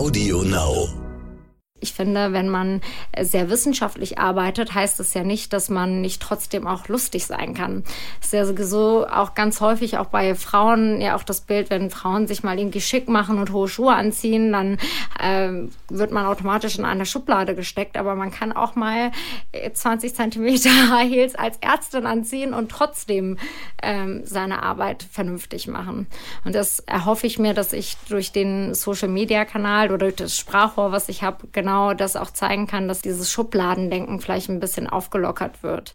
Audio Now. Ich finde, wenn man sehr wissenschaftlich arbeitet, heißt es ja nicht, dass man nicht trotzdem auch lustig sein kann. Es ist ja so auch ganz häufig auch bei Frauen ja auch das Bild, wenn Frauen sich mal irgendwie schick machen und hohe Schuhe anziehen, dann äh, wird man automatisch in eine Schublade gesteckt. Aber man kann auch mal 20 Zentimeter High Heels als Ärztin anziehen und trotzdem ähm, seine Arbeit vernünftig machen. Und das erhoffe ich mir, dass ich durch den Social Media Kanal oder durch das Sprachrohr, was ich habe, genau genau das auch zeigen kann, dass dieses Schubladendenken vielleicht ein bisschen aufgelockert wird.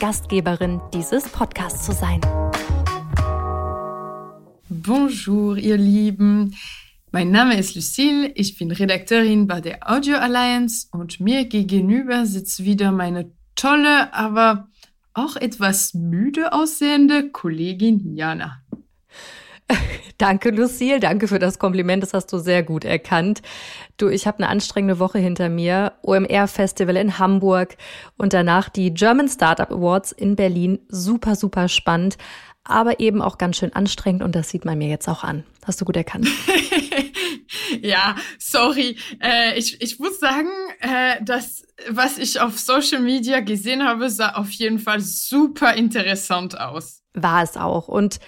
Gastgeberin dieses Podcasts zu sein. Bonjour, ihr Lieben. Mein Name ist Lucille, ich bin Redakteurin bei der Audio Alliance und mir gegenüber sitzt wieder meine tolle, aber auch etwas müde aussehende Kollegin Jana. Danke, Lucille. Danke für das Kompliment. Das hast du sehr gut erkannt. Du, ich habe eine anstrengende Woche hinter mir. OMR Festival in Hamburg und danach die German Startup Awards in Berlin. Super, super spannend, aber eben auch ganz schön anstrengend und das sieht man mir jetzt auch an. Hast du gut erkannt. ja, sorry. Äh, ich, ich muss sagen, äh, dass was ich auf Social Media gesehen habe, sah auf jeden Fall super interessant aus. War es auch. Und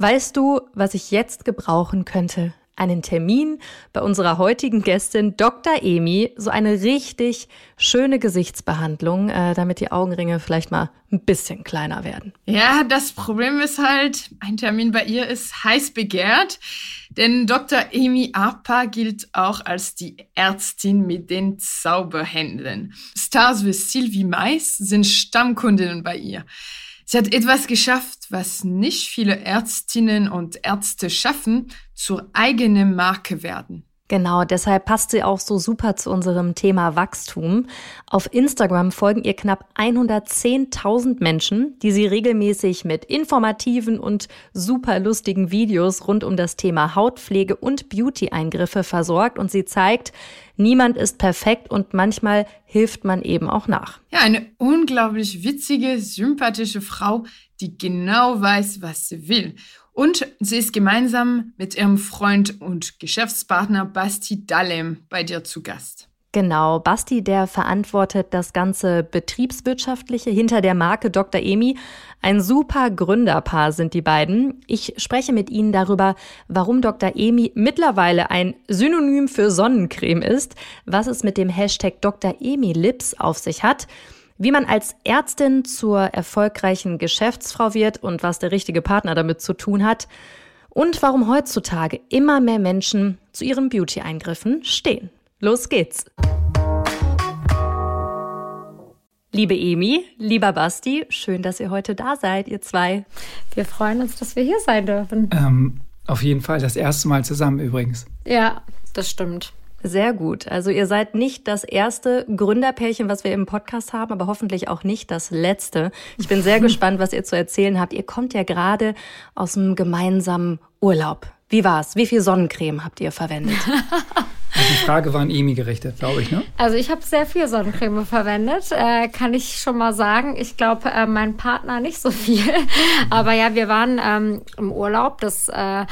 Weißt du, was ich jetzt gebrauchen könnte? Einen Termin bei unserer heutigen Gästin Dr. Emi, so eine richtig schöne Gesichtsbehandlung, äh, damit die Augenringe vielleicht mal ein bisschen kleiner werden. Ja, das Problem ist halt, ein Termin bei ihr ist heiß begehrt, denn Dr. Emi Apa gilt auch als die Ärztin mit den Zauberhändeln. Stars wie Sylvie Mais sind Stammkundinnen bei ihr. Sie hat etwas geschafft, was nicht viele Ärztinnen und Ärzte schaffen, zur eigenen Marke werden. Genau, deshalb passt sie auch so super zu unserem Thema Wachstum. Auf Instagram folgen ihr knapp 110.000 Menschen, die sie regelmäßig mit informativen und super lustigen Videos rund um das Thema Hautpflege und Beauty-Eingriffe versorgt und sie zeigt, niemand ist perfekt und manchmal hilft man eben auch nach. Ja, eine unglaublich witzige, sympathische Frau, die genau weiß, was sie will und sie ist gemeinsam mit ihrem Freund und Geschäftspartner Basti Dalem bei dir zu Gast. Genau, Basti, der verantwortet das ganze Betriebswirtschaftliche hinter der Marke Dr. Emi. Ein super Gründerpaar sind die beiden. Ich spreche mit ihnen darüber, warum Dr. Emi mittlerweile ein Synonym für Sonnencreme ist, was es mit dem Hashtag Dr. Emi Lips auf sich hat wie man als Ärztin zur erfolgreichen Geschäftsfrau wird und was der richtige Partner damit zu tun hat und warum heutzutage immer mehr Menschen zu ihren Beauty-Eingriffen stehen. Los geht's! Liebe Emi, lieber Basti, schön, dass ihr heute da seid, ihr zwei. Wir freuen uns, dass wir hier sein dürfen. Ähm, auf jeden Fall das erste Mal zusammen übrigens. Ja, das stimmt. Sehr gut. Also ihr seid nicht das erste Gründerpärchen, was wir im Podcast haben, aber hoffentlich auch nicht das letzte. Ich bin sehr gespannt, was ihr zu erzählen habt. Ihr kommt ja gerade aus einem gemeinsamen Urlaub. Wie war's? Wie viel Sonnencreme habt ihr verwendet? Also die Frage war an Emi gerichtet, glaube ich, ne? Also ich habe sehr viel Sonnencreme verwendet, äh, kann ich schon mal sagen. Ich glaube, äh, mein Partner nicht so viel. Aber ja, wir waren ähm, im Urlaub. Das äh,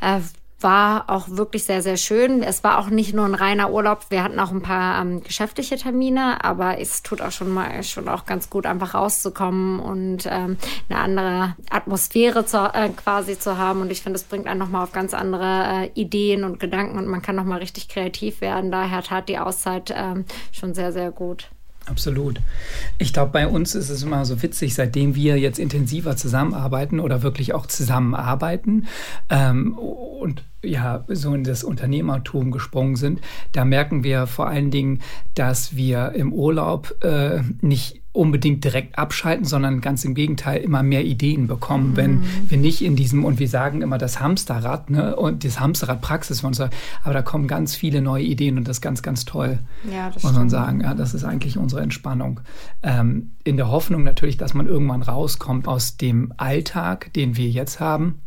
äh war auch wirklich sehr, sehr schön. Es war auch nicht nur ein reiner Urlaub. Wir hatten auch ein paar ähm, geschäftliche Termine, aber es tut auch schon mal schon auch ganz gut, einfach rauszukommen und ähm, eine andere Atmosphäre zu, äh, quasi zu haben. Und ich finde, es bringt einen nochmal auf ganz andere äh, Ideen und Gedanken und man kann nochmal richtig kreativ werden. Daher tat die Auszeit ähm, schon sehr, sehr gut. Absolut. Ich glaube, bei uns ist es immer so witzig, seitdem wir jetzt intensiver zusammenarbeiten oder wirklich auch zusammenarbeiten ähm, und ja, so in das Unternehmertum gesprungen sind, da merken wir vor allen Dingen, dass wir im Urlaub äh, nicht unbedingt direkt abschalten, sondern ganz im Gegenteil immer mehr Ideen bekommen, mhm. wenn wir nicht in diesem, und wir sagen immer das Hamsterrad, ne, und das Hamsterrad Praxis von uns, aber da kommen ganz viele neue Ideen und das ist ganz, ganz toll, ja, das muss man sagen. Ja, das ist eigentlich unsere Entspannung. Ähm, in der Hoffnung natürlich, dass man irgendwann rauskommt aus dem Alltag, den wir jetzt haben.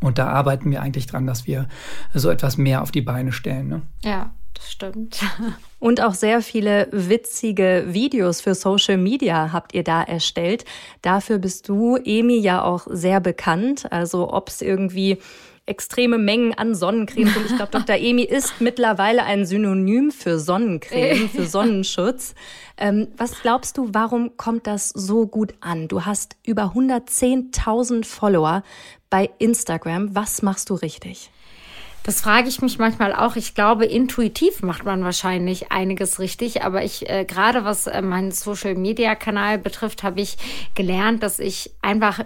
Und da arbeiten wir eigentlich dran, dass wir so etwas mehr auf die Beine stellen. Ne? Ja, das stimmt. Und auch sehr viele witzige Videos für Social Media habt ihr da erstellt. Dafür bist du, Emi, ja auch sehr bekannt. Also ob es irgendwie extreme Mengen an Sonnencreme sind. Ich glaube, Dr. Emi ist mittlerweile ein Synonym für Sonnencreme, für Sonnenschutz. Ähm, was glaubst du, warum kommt das so gut an? Du hast über 110.000 Follower bei Instagram. Was machst du richtig? Das frage ich mich manchmal auch. Ich glaube, intuitiv macht man wahrscheinlich einiges richtig, aber ich äh, gerade was äh, meinen Social Media Kanal betrifft, habe ich gelernt, dass ich einfach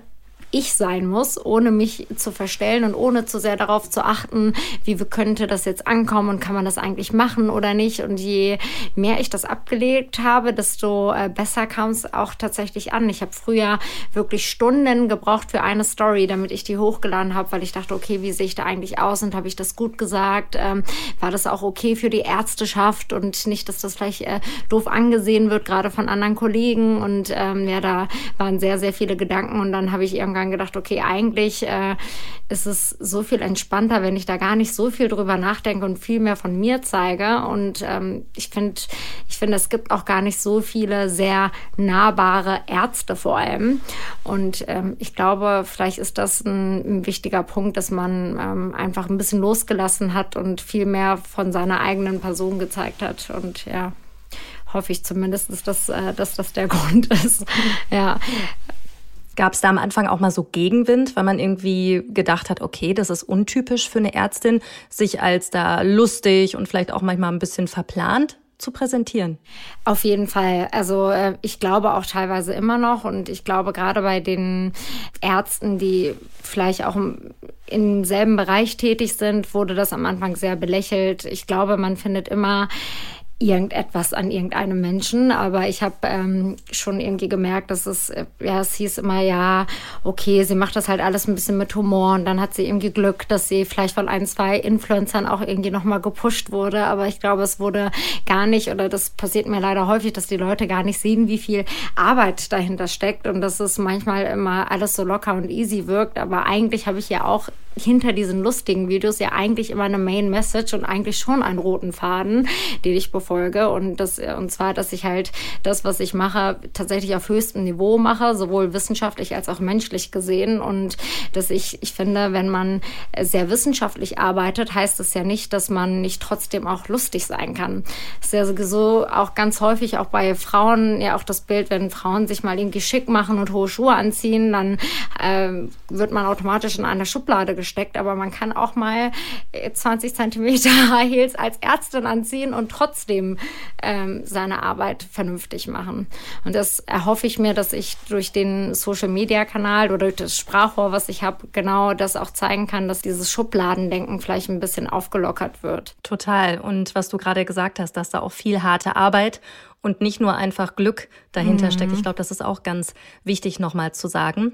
ich sein muss, ohne mich zu verstellen und ohne zu sehr darauf zu achten, wie könnte das jetzt ankommen und kann man das eigentlich machen oder nicht. Und je mehr ich das abgelegt habe, desto äh, besser kam es auch tatsächlich an. Ich habe früher wirklich Stunden gebraucht für eine Story, damit ich die hochgeladen habe, weil ich dachte, okay, wie sehe ich da eigentlich aus und habe ich das gut gesagt? Ähm, war das auch okay für die Ärzteschaft und nicht, dass das vielleicht äh, doof angesehen wird, gerade von anderen Kollegen. Und ähm, ja, da waren sehr, sehr viele Gedanken und dann habe ich irgendwann irgendwann gedacht, okay, eigentlich äh, ist es so viel entspannter, wenn ich da gar nicht so viel drüber nachdenke und viel mehr von mir zeige. Und ähm, ich finde, ich finde, es gibt auch gar nicht so viele sehr nahbare Ärzte vor allem. Und ähm, ich glaube, vielleicht ist das ein, ein wichtiger Punkt, dass man ähm, einfach ein bisschen losgelassen hat und viel mehr von seiner eigenen Person gezeigt hat. Und ja hoffe ich zumindest, dass, äh, dass das der Grund ist. Ja. Gab es da am Anfang auch mal so Gegenwind, weil man irgendwie gedacht hat, okay, das ist untypisch für eine Ärztin, sich als da lustig und vielleicht auch manchmal ein bisschen verplant zu präsentieren? Auf jeden Fall. Also äh, ich glaube auch teilweise immer noch und ich glaube gerade bei den Ärzten, die vielleicht auch im selben Bereich tätig sind, wurde das am Anfang sehr belächelt. Ich glaube, man findet immer irgendetwas an irgendeinem Menschen, aber ich habe ähm, schon irgendwie gemerkt, dass es, äh, ja, es hieß immer, ja, okay, sie macht das halt alles ein bisschen mit Humor und dann hat sie irgendwie Glück, dass sie vielleicht von ein, zwei Influencern auch irgendwie nochmal gepusht wurde, aber ich glaube, es wurde gar nicht, oder das passiert mir leider häufig, dass die Leute gar nicht sehen, wie viel Arbeit dahinter steckt und dass es manchmal immer alles so locker und easy wirkt, aber eigentlich habe ich ja auch hinter diesen lustigen Videos ja eigentlich immer eine Main Message und eigentlich schon einen roten Faden, den ich befolge. Und das, und zwar, dass ich halt das, was ich mache, tatsächlich auf höchstem Niveau mache, sowohl wissenschaftlich als auch menschlich gesehen. Und dass ich, ich finde, wenn man sehr wissenschaftlich arbeitet, heißt es ja nicht, dass man nicht trotzdem auch lustig sein kann. Das ist ja sowieso auch ganz häufig auch bei Frauen ja auch das Bild, wenn Frauen sich mal irgendwie schick machen und hohe Schuhe anziehen, dann äh, wird man automatisch in eine Schublade gesteckt, aber man kann auch mal 20 äh, Zentimeter Heels als Ärztin anziehen und trotzdem ähm, seine Arbeit vernünftig machen. Und das erhoffe ich mir, dass ich durch den Social Media Kanal oder durch das Sprachrohr, was ich habe, genau das auch zeigen kann, dass dieses Schubladendenken vielleicht ein bisschen aufgelockert wird. Total. Und was du gerade gesagt hast, dass da auch viel harte Arbeit und nicht nur einfach Glück dahinter mhm. steckt. Ich glaube, das ist auch ganz wichtig nochmal zu sagen.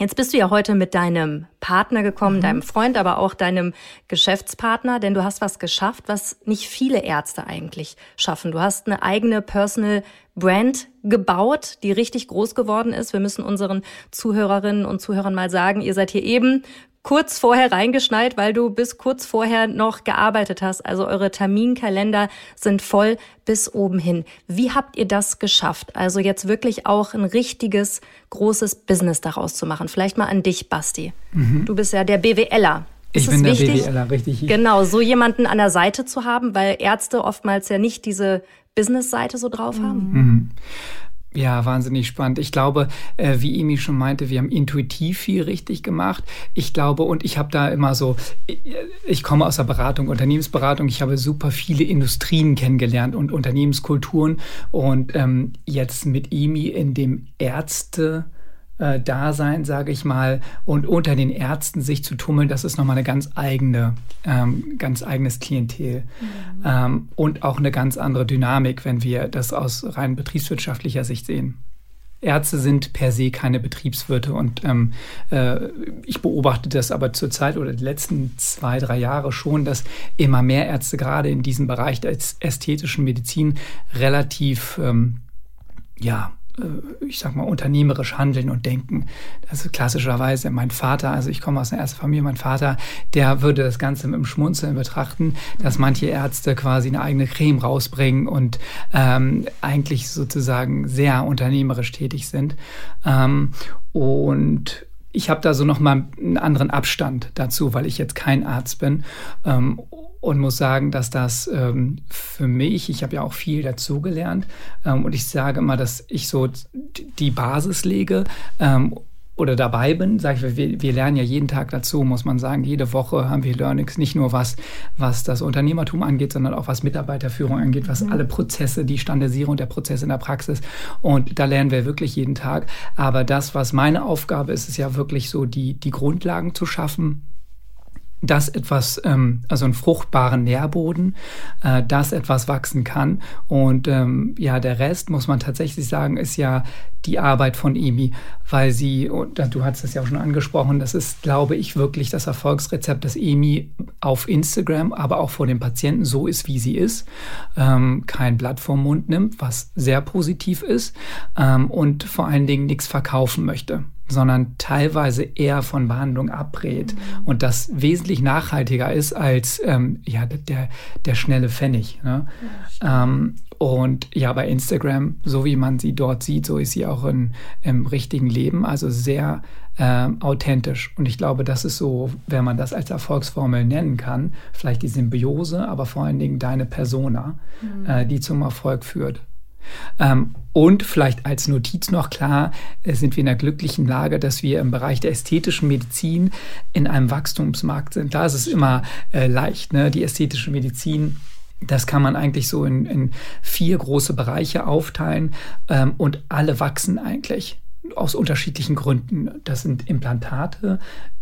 Jetzt bist du ja heute mit deinem Partner gekommen, mhm. deinem Freund, aber auch deinem Geschäftspartner, denn du hast was geschafft, was nicht viele Ärzte eigentlich schaffen. Du hast eine eigene Personal Brand gebaut, die richtig groß geworden ist. Wir müssen unseren Zuhörerinnen und Zuhörern mal sagen, ihr seid hier eben kurz vorher reingeschneit, weil du bis kurz vorher noch gearbeitet hast. Also eure Terminkalender sind voll bis oben hin. Wie habt ihr das geschafft? Also jetzt wirklich auch ein richtiges, großes Business daraus zu machen. Vielleicht mal an dich, Basti. Mhm. Du bist ja der BWLer. Ist ich bin der wichtig, BWLer, richtig. Genau, so jemanden an der Seite zu haben, weil Ärzte oftmals ja nicht diese Business-Seite so drauf haben. Mhm. Ja, wahnsinnig spannend. Ich glaube, äh, wie Emi schon meinte, wir haben intuitiv viel richtig gemacht. Ich glaube, und ich habe da immer so, ich, ich komme aus der Beratung, Unternehmensberatung. Ich habe super viele Industrien kennengelernt und Unternehmenskulturen. Und ähm, jetzt mit Emi in dem Ärzte- äh, Dasein, sage ich mal, und unter den Ärzten sich zu tummeln, das ist nochmal eine ganz eigene, ähm, ganz eigenes Klientel mhm. ähm, und auch eine ganz andere Dynamik, wenn wir das aus rein betriebswirtschaftlicher Sicht sehen. Ärzte sind per se keine Betriebswirte und ähm, äh, ich beobachte das aber zurzeit oder die letzten zwei, drei Jahre schon, dass immer mehr Ärzte gerade in diesem Bereich der ästhetischen Medizin relativ ähm, ja, ich sag mal, unternehmerisch handeln und denken. Das ist klassischerweise mein Vater, also ich komme aus einer ersten Familie, mein Vater, der würde das Ganze mit dem Schmunzeln betrachten, dass manche Ärzte quasi eine eigene Creme rausbringen und ähm, eigentlich sozusagen sehr unternehmerisch tätig sind. Ähm, und ich habe da so noch mal einen anderen Abstand dazu, weil ich jetzt kein Arzt bin. Ähm, und muss sagen, dass das ähm, für mich, ich habe ja auch viel dazugelernt ähm, und ich sage immer, dass ich so die Basis lege ähm, oder dabei bin, sage ich, wir, wir lernen ja jeden Tag dazu, muss man sagen. Jede Woche haben wir Learnings, nicht nur was, was das Unternehmertum angeht, sondern auch was Mitarbeiterführung angeht, was mhm. alle Prozesse, die Standardisierung der Prozesse in der Praxis. Und da lernen wir wirklich jeden Tag. Aber das, was meine Aufgabe ist, ist ja wirklich so, die, die Grundlagen zu schaffen, dass etwas, ähm, also einen fruchtbaren Nährboden, äh, dass etwas wachsen kann. Und ähm, ja, der Rest, muss man tatsächlich sagen, ist ja die Arbeit von Emi, weil sie, und du hast es ja auch schon angesprochen, das ist, glaube ich, wirklich das Erfolgsrezept, dass Emi auf Instagram, aber auch vor dem Patienten so ist, wie sie ist, ähm, kein Blatt vom Mund nimmt, was sehr positiv ist ähm, und vor allen Dingen nichts verkaufen möchte sondern teilweise eher von Behandlung abrät mhm. und das wesentlich nachhaltiger ist als ähm, ja, der, der schnelle Pfennig. Ne? Ja, ähm, und ja, bei Instagram, so wie man sie dort sieht, so ist sie auch in, im richtigen Leben, also sehr ähm, authentisch. Und ich glaube, das ist so, wenn man das als Erfolgsformel nennen kann, vielleicht die Symbiose, aber vor allen Dingen deine Persona, mhm. äh, die zum Erfolg führt. Ähm, und vielleicht als Notiz noch klar, äh, sind wir in der glücklichen Lage, dass wir im Bereich der ästhetischen Medizin in einem Wachstumsmarkt sind. Da ist es immer äh, leicht. Ne? Die ästhetische Medizin das kann man eigentlich so in, in vier große Bereiche aufteilen ähm, und alle wachsen eigentlich aus unterschiedlichen Gründen. Das sind Implantate,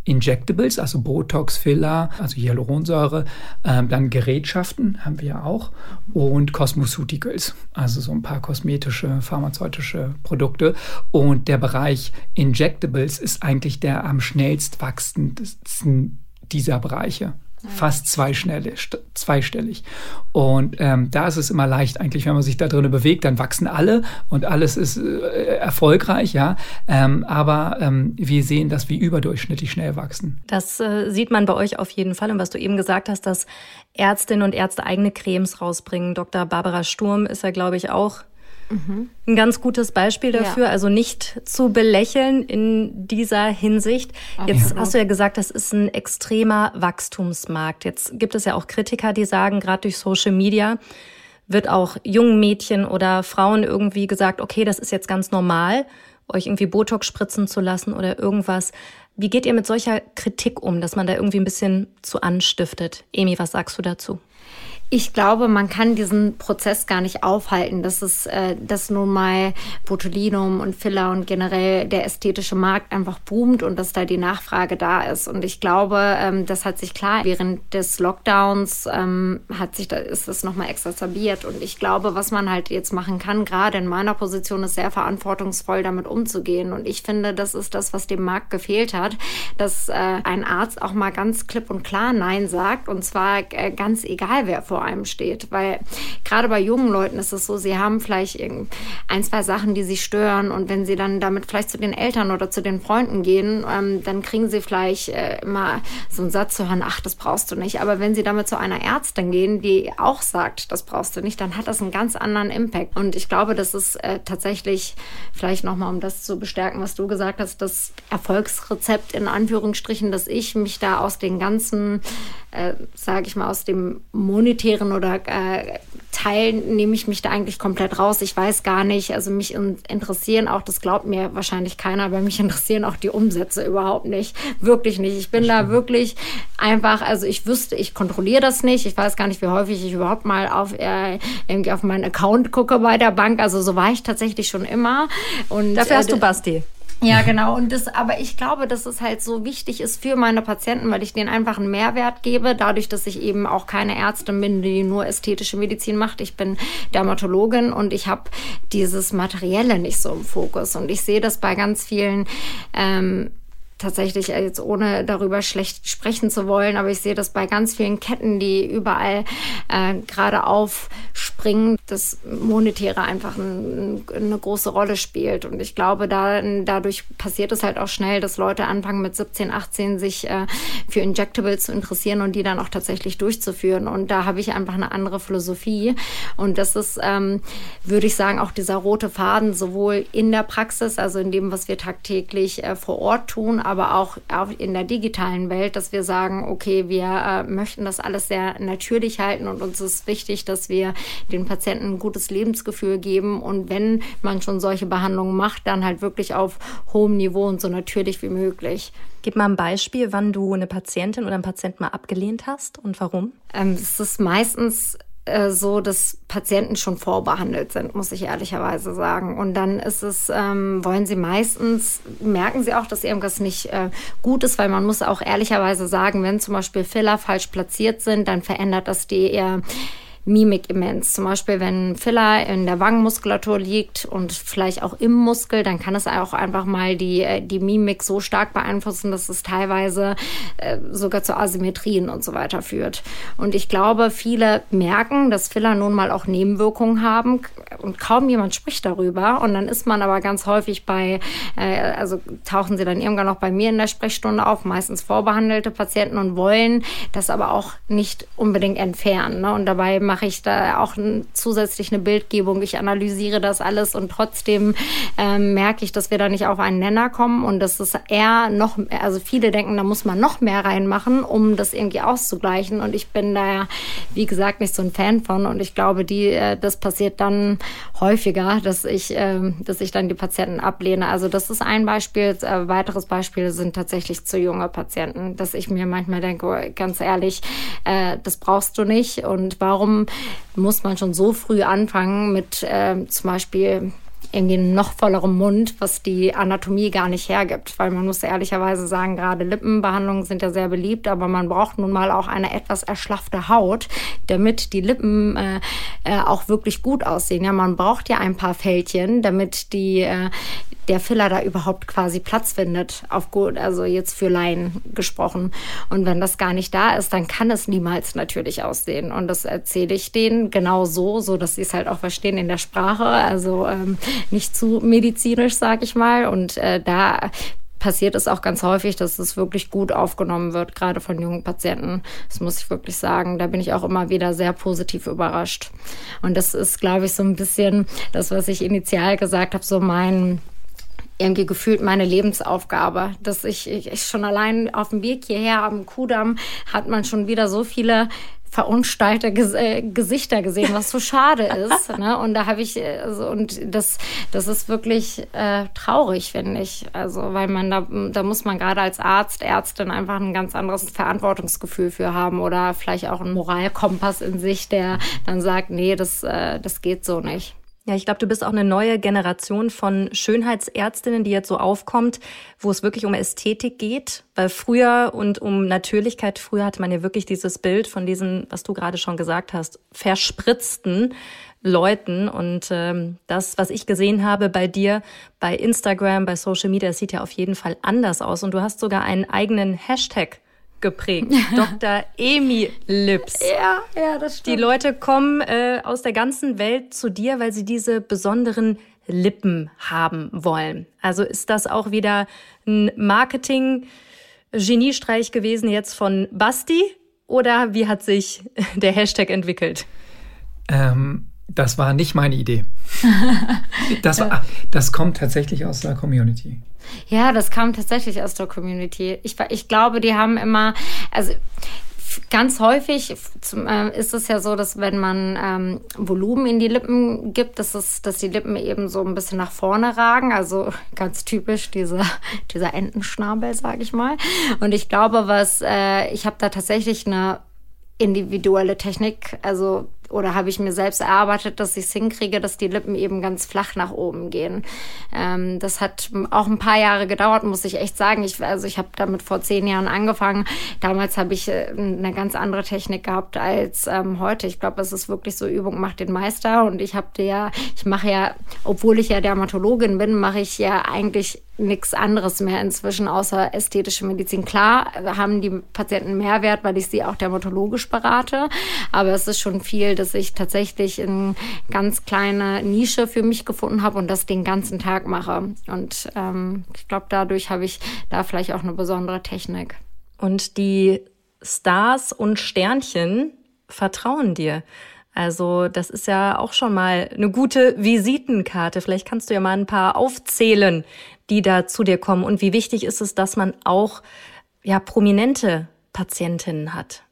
Injectables, also Botox, Filler, also Hyaluronsäure, ähm, dann Gerätschaften haben wir ja auch und Cosmeceuticals, also so ein paar kosmetische, pharmazeutische Produkte. Und der Bereich Injectables ist eigentlich der am schnellst wachsendsten dieser Bereiche fast zweistellig. Und ähm, da ist es immer leicht, eigentlich, wenn man sich da drin bewegt, dann wachsen alle und alles ist äh, erfolgreich, ja. Ähm, aber ähm, wir sehen, dass wir überdurchschnittlich schnell wachsen. Das äh, sieht man bei euch auf jeden Fall. Und was du eben gesagt hast, dass Ärztinnen und Ärzte eigene Cremes rausbringen. Dr. Barbara Sturm ist ja, glaube ich, auch Mhm. Ein ganz gutes Beispiel dafür, ja. also nicht zu belächeln in dieser Hinsicht. Jetzt hast du ja gesagt, das ist ein extremer Wachstumsmarkt. Jetzt gibt es ja auch Kritiker, die sagen, gerade durch Social Media wird auch jungen Mädchen oder Frauen irgendwie gesagt, okay, das ist jetzt ganz normal, euch irgendwie Botox spritzen zu lassen oder irgendwas. Wie geht ihr mit solcher Kritik um, dass man da irgendwie ein bisschen zu anstiftet? Emi, was sagst du dazu? Ich glaube, man kann diesen Prozess gar nicht aufhalten, dass es, äh, dass nun mal Botulinum und Filler und generell der ästhetische Markt einfach boomt und dass da die Nachfrage da ist. Und ich glaube, ähm, das hat sich klar während des Lockdowns ähm, hat sich da ist es nochmal exacerbiert. Und ich glaube, was man halt jetzt machen kann, gerade in meiner Position, ist sehr verantwortungsvoll damit umzugehen. Und ich finde, das ist das, was dem Markt gefehlt hat, dass äh, ein Arzt auch mal ganz klipp und klar Nein sagt. Und zwar äh, ganz egal, wer vor vor einem steht. Weil gerade bei jungen Leuten ist es so, sie haben vielleicht ein, zwei Sachen, die sie stören und wenn sie dann damit vielleicht zu den Eltern oder zu den Freunden gehen, ähm, dann kriegen sie vielleicht äh, immer so einen Satz zu hören, ach, das brauchst du nicht. Aber wenn sie damit zu einer Ärztin gehen, die auch sagt, das brauchst du nicht, dann hat das einen ganz anderen Impact. Und ich glaube, das ist äh, tatsächlich, vielleicht nochmal, um das zu bestärken, was du gesagt hast, das Erfolgsrezept in Anführungsstrichen, dass ich mich da aus den ganzen, äh, sage ich mal, aus dem monetären monetären oder äh, Teilen nehme ich mich da eigentlich komplett raus. Ich weiß gar nicht, also mich interessieren auch, das glaubt mir wahrscheinlich keiner, aber mich interessieren auch die Umsätze überhaupt nicht. Wirklich nicht. Ich bin da wirklich einfach, also ich wüsste, ich kontrolliere das nicht. Ich weiß gar nicht, wie häufig ich überhaupt mal auf, äh, irgendwie auf meinen Account gucke bei der Bank. Also so war ich tatsächlich schon immer. Und, Dafür hast äh, du Basti. Ja, genau. Und das, aber ich glaube, dass es halt so wichtig ist für meine Patienten, weil ich denen einfach einen Mehrwert gebe, dadurch, dass ich eben auch keine Ärztin bin, die nur ästhetische Medizin macht. Ich bin Dermatologin und ich habe dieses Materielle nicht so im Fokus. Und ich sehe das bei ganz vielen ähm, tatsächlich äh, jetzt ohne darüber schlecht sprechen zu wollen, aber ich sehe das bei ganz vielen Ketten, die überall äh, gerade aufspringen, dass Monetäre einfach ein, eine große Rolle spielt. Und ich glaube, da, dadurch passiert es halt auch schnell, dass Leute anfangen mit 17, 18 sich äh, für Injectables zu interessieren und die dann auch tatsächlich durchzuführen. Und da habe ich einfach eine andere Philosophie. Und das ist, ähm, würde ich sagen, auch dieser rote Faden sowohl in der Praxis, also in dem, was wir tagtäglich äh, vor Ort tun, aber auch, auch in der digitalen Welt, dass wir sagen, okay, wir äh, möchten das alles sehr natürlich halten und uns ist wichtig, dass wir den Patienten ein gutes Lebensgefühl geben und wenn man schon solche Behandlungen macht, dann halt wirklich auf hohem Niveau und so natürlich wie möglich. Gib mal ein Beispiel, wann du eine Patientin oder einen Patienten mal abgelehnt hast und warum? Ähm, es ist meistens äh, so, dass Patienten schon vorbehandelt sind, muss ich ehrlicherweise sagen. Und dann ist es, ähm, wollen sie meistens, merken sie auch, dass irgendwas nicht äh, gut ist, weil man muss auch ehrlicherweise sagen, wenn zum Beispiel Filler falsch platziert sind, dann verändert das die eher Mimik immens. Zum Beispiel, wenn Filler in der Wangenmuskulatur liegt und vielleicht auch im Muskel, dann kann es auch einfach mal die, äh, die Mimik so stark beeinflussen, dass es teilweise äh, sogar zu Asymmetrien und so weiter führt. Und ich glaube, viele merken, dass Filler nun mal auch Nebenwirkungen haben und kaum jemand spricht darüber. Und dann ist man aber ganz häufig bei, äh, also tauchen sie dann irgendwann noch bei mir in der Sprechstunde auf, meistens vorbehandelte Patienten und wollen das aber auch nicht unbedingt entfernen. Ne? Und dabei mache ich da auch zusätzlich eine Bildgebung. Ich analysiere das alles und trotzdem ähm, merke ich, dass wir da nicht auf einen Nenner kommen und dass es eher noch, also viele denken, da muss man noch mehr reinmachen, um das irgendwie auszugleichen. Und ich bin da, wie gesagt, nicht so ein Fan von. Und ich glaube, die, äh, das passiert dann häufiger, dass ich, äh, dass ich dann die Patienten ablehne. Also das ist ein Beispiel. Äh, weiteres Beispiel sind tatsächlich zu junge Patienten, dass ich mir manchmal denke, oh, ganz ehrlich, äh, das brauchst du nicht. Und warum muss man schon so früh anfangen mit äh, zum Beispiel irgendwie noch vollerem Mund, was die Anatomie gar nicht hergibt. Weil man muss ehrlicherweise sagen, gerade Lippenbehandlungen sind ja sehr beliebt, aber man braucht nun mal auch eine etwas erschlaffte Haut, damit die Lippen äh, äh, auch wirklich gut aussehen. Ja, man braucht ja ein paar Fältchen, damit die, äh, der Filler da überhaupt quasi Platz findet, auf gut, also jetzt für Laien gesprochen. Und wenn das gar nicht da ist, dann kann es niemals natürlich aussehen. Und das erzähle ich denen genau so, so dass sie es halt auch verstehen in der Sprache. Also ähm, nicht zu medizinisch, sag ich mal. Und äh, da passiert es auch ganz häufig, dass es wirklich gut aufgenommen wird, gerade von jungen Patienten. Das muss ich wirklich sagen. Da bin ich auch immer wieder sehr positiv überrascht. Und das ist, glaube ich, so ein bisschen das, was ich initial gesagt habe, so mein irgendwie gefühlt meine Lebensaufgabe, dass ich, ich schon allein auf dem Weg hierher am Kudamm hat man schon wieder so viele verunstallte Ges äh, Gesichter gesehen, was so schade ist. ne? Und da habe ich, also, und das, das ist wirklich äh, traurig, finde ich. Also, weil man da, da muss man gerade als Arzt, Ärztin einfach ein ganz anderes Verantwortungsgefühl für haben oder vielleicht auch einen Moralkompass in sich, der dann sagt, nee, das, äh, das geht so nicht. Ja, ich glaube, du bist auch eine neue Generation von Schönheitsärztinnen, die jetzt so aufkommt, wo es wirklich um Ästhetik geht. Weil früher und um Natürlichkeit, früher hatte man ja wirklich dieses Bild von diesen, was du gerade schon gesagt hast, verspritzten Leuten. Und ähm, das, was ich gesehen habe bei dir, bei Instagram, bei Social Media, sieht ja auf jeden Fall anders aus. Und du hast sogar einen eigenen Hashtag geprägt. Dr. Emi Lips. Ja, ja, das stimmt. Die Leute kommen äh, aus der ganzen Welt zu dir, weil sie diese besonderen Lippen haben wollen. Also ist das auch wieder ein Marketing-Geniestreich gewesen jetzt von Basti? Oder wie hat sich der Hashtag entwickelt? Ähm, das war nicht meine Idee. Das, war, das kommt tatsächlich aus der Community. Ja, das kam tatsächlich aus der Community. Ich, ich glaube, die haben immer, also ganz häufig äh, ist es ja so, dass wenn man ähm, Volumen in die Lippen gibt, dass, es, dass die Lippen eben so ein bisschen nach vorne ragen. Also ganz typisch dieser, dieser Entenschnabel, sage ich mal. Und ich glaube, was äh, ich habe da tatsächlich eine individuelle Technik. Also oder habe ich mir selbst erarbeitet, dass ich es hinkriege, dass die Lippen eben ganz flach nach oben gehen. Ähm, das hat auch ein paar Jahre gedauert, muss ich echt sagen. Ich, also ich habe damit vor zehn Jahren angefangen. Damals habe ich äh, eine ganz andere Technik gehabt als ähm, heute. Ich glaube, es ist wirklich so, Übung macht den Meister. Und ich habe ja, ich mache ja, obwohl ich ja Dermatologin bin, mache ich ja eigentlich nichts anderes mehr inzwischen außer ästhetische Medizin. Klar haben die Patienten Mehrwert, weil ich sie auch dermatologisch berate, aber es ist schon viel, dass ich tatsächlich eine ganz kleine Nische für mich gefunden habe und das den ganzen Tag mache. Und ähm, ich glaube, dadurch habe ich da vielleicht auch eine besondere Technik. Und die Stars und Sternchen vertrauen dir. Also das ist ja auch schon mal eine gute Visitenkarte. Vielleicht kannst du ja mal ein paar aufzählen, die da zu dir kommen. Und wie wichtig ist es, dass man auch ja prominente Patientinnen hat?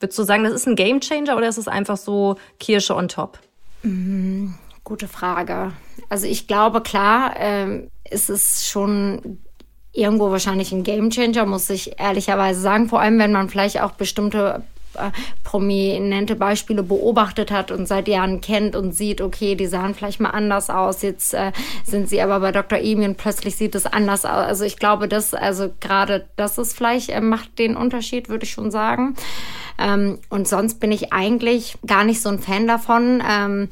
Würdest du sagen, das ist ein Gamechanger oder ist es einfach so Kirsche on top? Mm, gute Frage. Also ich glaube, klar, ähm, ist es schon irgendwo wahrscheinlich ein Gamechanger, muss ich ehrlicherweise sagen. Vor allem, wenn man vielleicht auch bestimmte prominente Beispiele beobachtet hat und seit Jahren kennt und sieht, okay, die sahen vielleicht mal anders aus, jetzt äh, sind sie aber bei Dr. Emi und plötzlich sieht es anders aus. Also ich glaube, das, also gerade das ist vielleicht, äh, macht den Unterschied, würde ich schon sagen. Ähm, und sonst bin ich eigentlich gar nicht so ein Fan davon. Ähm,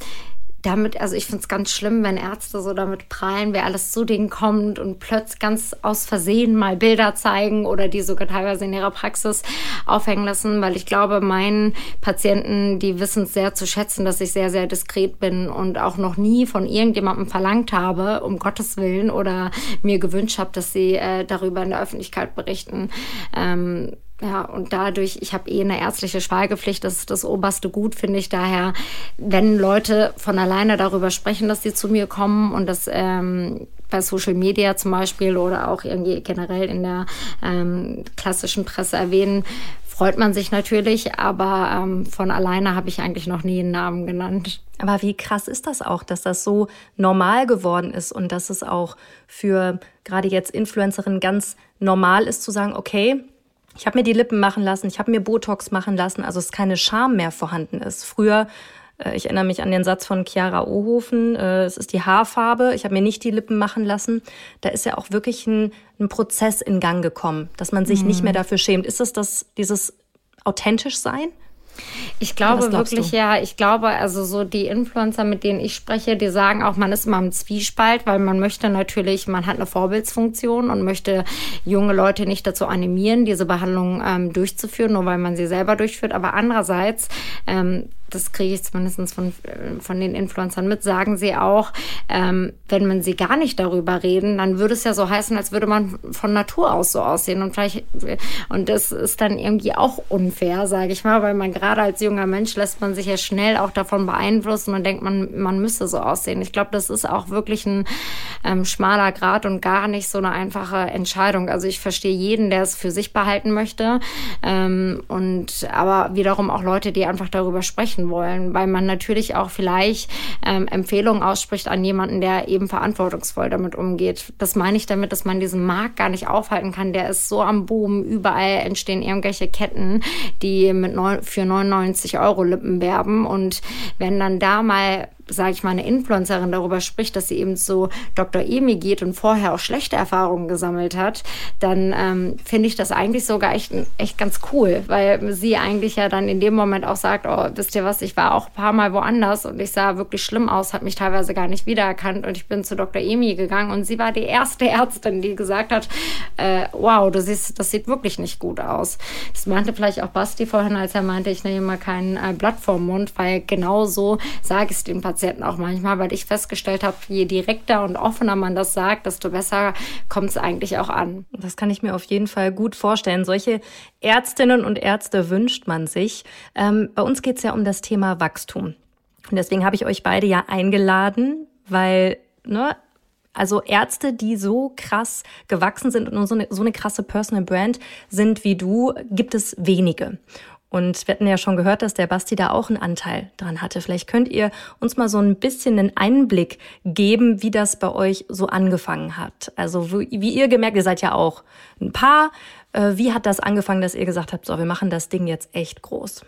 damit, also ich finde es ganz schlimm, wenn Ärzte so damit prallen, wer alles zu denen kommt und plötzlich ganz aus Versehen mal Bilder zeigen oder die sogar teilweise in ihrer Praxis aufhängen lassen, weil ich glaube, meinen Patienten, die wissen es sehr zu schätzen, dass ich sehr, sehr diskret bin und auch noch nie von irgendjemandem verlangt habe, um Gottes Willen, oder mir gewünscht habe, dass sie äh, darüber in der Öffentlichkeit berichten. Ähm, ja, und dadurch, ich habe eh eine ärztliche Schweigepflicht, das ist das oberste Gut, finde ich. Daher, wenn Leute von alleine darüber sprechen, dass sie zu mir kommen und das ähm, bei Social Media zum Beispiel oder auch irgendwie generell in der ähm, klassischen Presse erwähnen, freut man sich natürlich, aber ähm, von alleine habe ich eigentlich noch nie einen Namen genannt. Aber wie krass ist das auch, dass das so normal geworden ist und dass es auch für gerade jetzt Influencerinnen ganz normal ist zu sagen, okay, ich habe mir die Lippen machen lassen, ich habe mir Botox machen lassen, also es keine Scham mehr vorhanden ist. Früher, äh, ich erinnere mich an den Satz von Chiara Ohofen, äh, es ist die Haarfarbe, ich habe mir nicht die Lippen machen lassen. Da ist ja auch wirklich ein, ein Prozess in Gang gekommen, dass man sich mhm. nicht mehr dafür schämt. Ist es das, dieses authentisch sein? Ich glaube wirklich, du? ja, ich glaube, also so die Influencer, mit denen ich spreche, die sagen auch, man ist immer im Zwiespalt, weil man möchte natürlich, man hat eine Vorbildsfunktion und möchte junge Leute nicht dazu animieren, diese Behandlung ähm, durchzuführen, nur weil man sie selber durchführt. Aber andererseits ähm, das kriege ich zumindest von, von den Influencern mit, sagen sie auch, ähm, wenn man sie gar nicht darüber reden, dann würde es ja so heißen, als würde man von Natur aus so aussehen. Und vielleicht, und das ist dann irgendwie auch unfair, sage ich mal, weil man gerade als junger Mensch lässt man sich ja schnell auch davon beeinflussen und denkt, man, man müsste so aussehen. Ich glaube, das ist auch wirklich ein ähm, schmaler Grad und gar nicht so eine einfache Entscheidung. Also ich verstehe jeden, der es für sich behalten möchte. Ähm, und aber wiederum auch Leute, die einfach darüber sprechen erreichen wollen, weil man natürlich auch vielleicht ähm, Empfehlungen ausspricht an jemanden, der eben verantwortungsvoll damit umgeht. Das meine ich damit, dass man diesen Markt gar nicht aufhalten kann. Der ist so am Boom. Überall entstehen irgendwelche Ketten, die mit neun, für 99 Euro Lippen werben. Und wenn dann da mal sage ich mal, eine Influencerin darüber spricht, dass sie eben zu Dr. Emi geht und vorher auch schlechte Erfahrungen gesammelt hat, dann ähm, finde ich das eigentlich sogar echt, echt ganz cool, weil sie eigentlich ja dann in dem Moment auch sagt, oh, wisst ihr was, ich war auch ein paar Mal woanders und ich sah wirklich schlimm aus, hat mich teilweise gar nicht wiedererkannt und ich bin zu Dr. Emi gegangen und sie war die erste Ärztin, die gesagt hat, äh, wow, du siehst, das sieht wirklich nicht gut aus. Das meinte vielleicht auch Basti vorhin, als er meinte, ich nehme mal kein äh, Blatt vorm Mund, weil genau so sage ich es den Patienten Patienten auch manchmal, weil ich festgestellt habe, je direkter und offener man das sagt, desto besser kommt es eigentlich auch an. Das kann ich mir auf jeden Fall gut vorstellen. Solche Ärztinnen und Ärzte wünscht man sich. Ähm, bei uns geht es ja um das Thema Wachstum. Und deswegen habe ich euch beide ja eingeladen, weil, ne, also Ärzte, die so krass gewachsen sind und so eine, so eine krasse Personal Brand sind wie du, gibt es wenige. Und wir hatten ja schon gehört, dass der Basti da auch einen Anteil dran hatte. Vielleicht könnt ihr uns mal so ein bisschen einen Einblick geben, wie das bei euch so angefangen hat. Also wie, ihr gemerkt, ihr seid ja auch ein Paar. Äh, wie hat das angefangen, dass ihr gesagt habt, so, wir machen das Ding jetzt echt groß?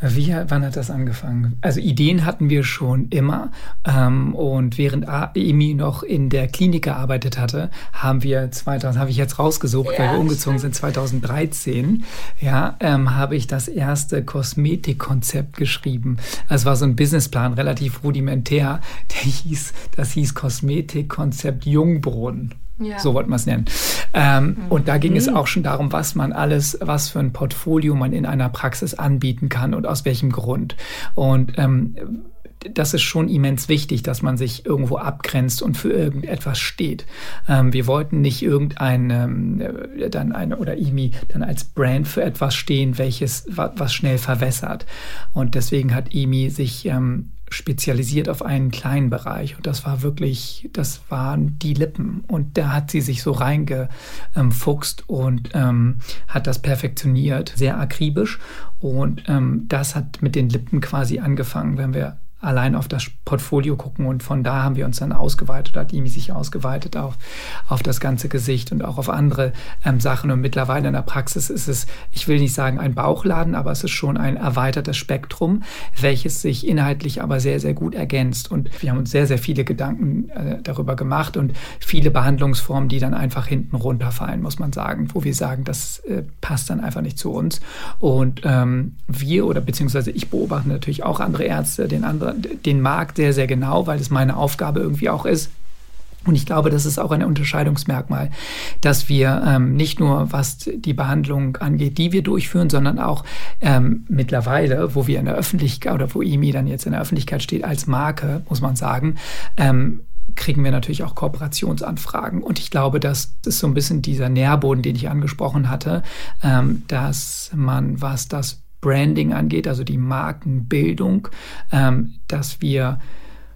Wie, wann hat das angefangen? Also Ideen hatten wir schon immer. Ähm, und während Emi noch in der Klinik gearbeitet hatte, haben wir 2000, habe ich jetzt rausgesucht, ja, weil wir umgezogen stimmt. sind 2013, ja, ähm, habe ich das erste Kosmetikkonzept geschrieben. Also es war so ein Businessplan, relativ rudimentär. Der hieß, das hieß Kosmetikkonzept Jungbrunnen. Ja. So wollte man es nennen. Ähm, mhm. Und da ging mhm. es auch schon darum, was man alles, was für ein Portfolio man in einer Praxis anbieten kann und aus welchem Grund. Und ähm, das ist schon immens wichtig, dass man sich irgendwo abgrenzt und für irgendetwas steht. Ähm, wir wollten nicht irgendein ähm, dann eine oder IMI dann als Brand für etwas stehen, welches was schnell verwässert. Und deswegen hat IMI sich ähm, spezialisiert auf einen kleinen Bereich. Und das war wirklich, das waren die Lippen. Und da hat sie sich so reingefuchst und ähm, hat das perfektioniert, sehr akribisch. Und ähm, das hat mit den Lippen quasi angefangen, wenn wir allein auf das Portfolio gucken und von da haben wir uns dann ausgeweitet, hat Imi sich ausgeweitet auf, auf das ganze Gesicht und auch auf andere ähm, Sachen. Und mittlerweile in der Praxis ist es, ich will nicht sagen ein Bauchladen, aber es ist schon ein erweitertes Spektrum, welches sich inhaltlich aber sehr, sehr gut ergänzt. Und wir haben uns sehr, sehr viele Gedanken äh, darüber gemacht und viele Behandlungsformen, die dann einfach hinten runterfallen, muss man sagen, wo wir sagen, das äh, passt dann einfach nicht zu uns. Und ähm, wir oder beziehungsweise ich beobachte natürlich auch andere Ärzte, den anderen den Markt sehr, sehr genau, weil es meine Aufgabe irgendwie auch ist. Und ich glaube, das ist auch ein Unterscheidungsmerkmal, dass wir ähm, nicht nur, was die Behandlung angeht, die wir durchführen, sondern auch ähm, mittlerweile, wo wir in der Öffentlichkeit oder wo IMI dann jetzt in der Öffentlichkeit steht als Marke, muss man sagen, ähm, kriegen wir natürlich auch Kooperationsanfragen. Und ich glaube, das ist so ein bisschen dieser Nährboden, den ich angesprochen hatte, ähm, dass man, was das Branding angeht, also die Markenbildung, ähm, dass wir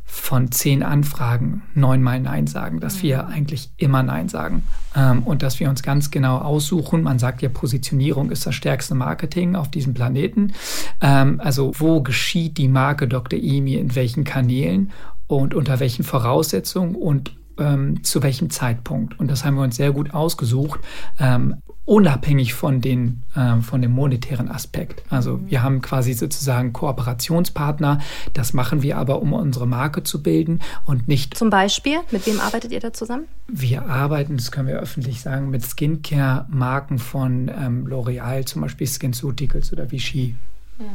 von zehn Anfragen neunmal Nein sagen, dass mhm. wir eigentlich immer Nein sagen ähm, und dass wir uns ganz genau aussuchen. Man sagt ja, Positionierung ist das stärkste Marketing auf diesem Planeten. Ähm, also wo geschieht die Marke Dr. Emi in welchen Kanälen und unter welchen Voraussetzungen und ähm, zu welchem Zeitpunkt. Und das haben wir uns sehr gut ausgesucht, ähm, unabhängig von, den, äh, von dem monetären Aspekt. Also wir haben quasi sozusagen Kooperationspartner. Das machen wir aber, um unsere Marke zu bilden und nicht. Zum Beispiel, mit wem arbeitet ihr da zusammen? Wir arbeiten, das können wir öffentlich sagen, mit Skincare-Marken von ähm, L'Oreal, zum Beispiel SkinCeuticals oder Vichy. Ja.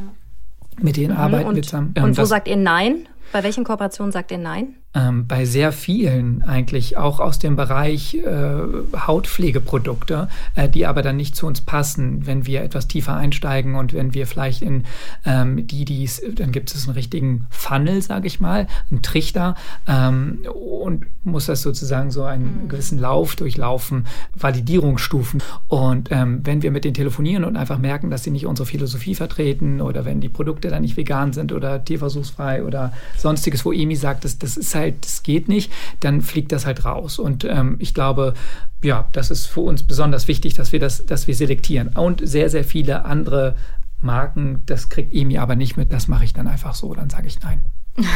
Mit denen mhm, arbeiten und, wir zusammen. Und wo sagt ihr Nein? Bei welchen Kooperationen sagt ihr Nein? ähm, bei sehr vielen eigentlich, auch aus dem Bereich äh, Hautpflegeprodukte, äh, die aber dann nicht zu uns passen, wenn wir etwas tiefer einsteigen und wenn wir vielleicht in ähm, die, die dann gibt es einen richtigen Funnel, sage ich mal, einen Trichter ähm, und muss das sozusagen so einen mhm. gewissen Lauf durchlaufen, Validierungsstufen. Und ähm, wenn wir mit denen telefonieren und einfach merken, dass sie nicht unsere Philosophie vertreten oder wenn die Produkte dann nicht vegan sind oder tierversuchsfrei oder sonstiges, wo EMI sagt, das, das ist halt das geht nicht, dann fliegt das halt raus. Und ähm, ich glaube, ja, das ist für uns besonders wichtig, dass wir das, dass wir selektieren. Und sehr, sehr viele andere Marken, das kriegt EMI aber nicht mit, das mache ich dann einfach so, dann sage ich nein.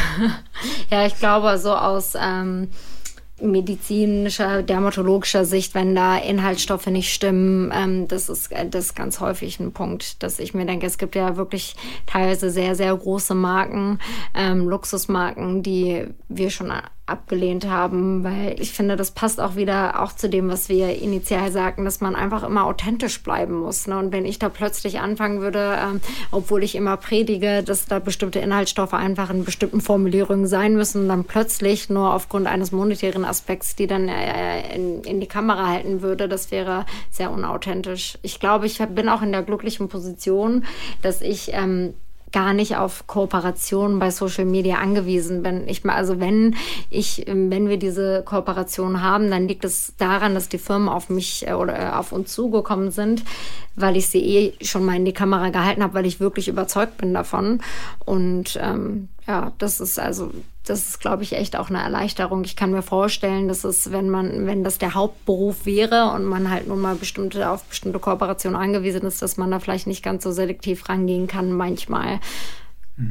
ja, ich glaube, so aus ähm, medizinischer, dermatologischer Sicht, wenn da Inhaltsstoffe nicht stimmen, ähm, das, ist, das ist ganz häufig ein Punkt, dass ich mir denke, es gibt ja wirklich teilweise sehr, sehr große Marken, ähm, Luxusmarken, die wir schon abgelehnt haben, weil ich finde, das passt auch wieder auch zu dem, was wir initial sagten, dass man einfach immer authentisch bleiben muss. Ne? Und wenn ich da plötzlich anfangen würde, ähm, obwohl ich immer predige, dass da bestimmte Inhaltsstoffe einfach in bestimmten Formulierungen sein müssen, dann plötzlich nur aufgrund eines monetären Aspekts, die dann äh, in, in die Kamera halten würde, das wäre sehr unauthentisch. Ich glaube, ich bin auch in der glücklichen Position, dass ich ähm, gar nicht auf Kooperationen bei Social Media angewiesen bin. Ich also wenn ich, wenn wir diese Kooperation haben, dann liegt es daran, dass die Firmen auf mich äh, oder äh, auf uns zugekommen sind, weil ich sie eh schon mal in die Kamera gehalten habe, weil ich wirklich überzeugt bin davon. Und ähm, ja, das ist also, das ist, glaube ich, echt auch eine Erleichterung. Ich kann mir vorstellen, dass es, wenn man, wenn das der Hauptberuf wäre und man halt nun mal bestimmte, auf bestimmte Kooperationen angewiesen ist, dass man da vielleicht nicht ganz so selektiv rangehen kann manchmal.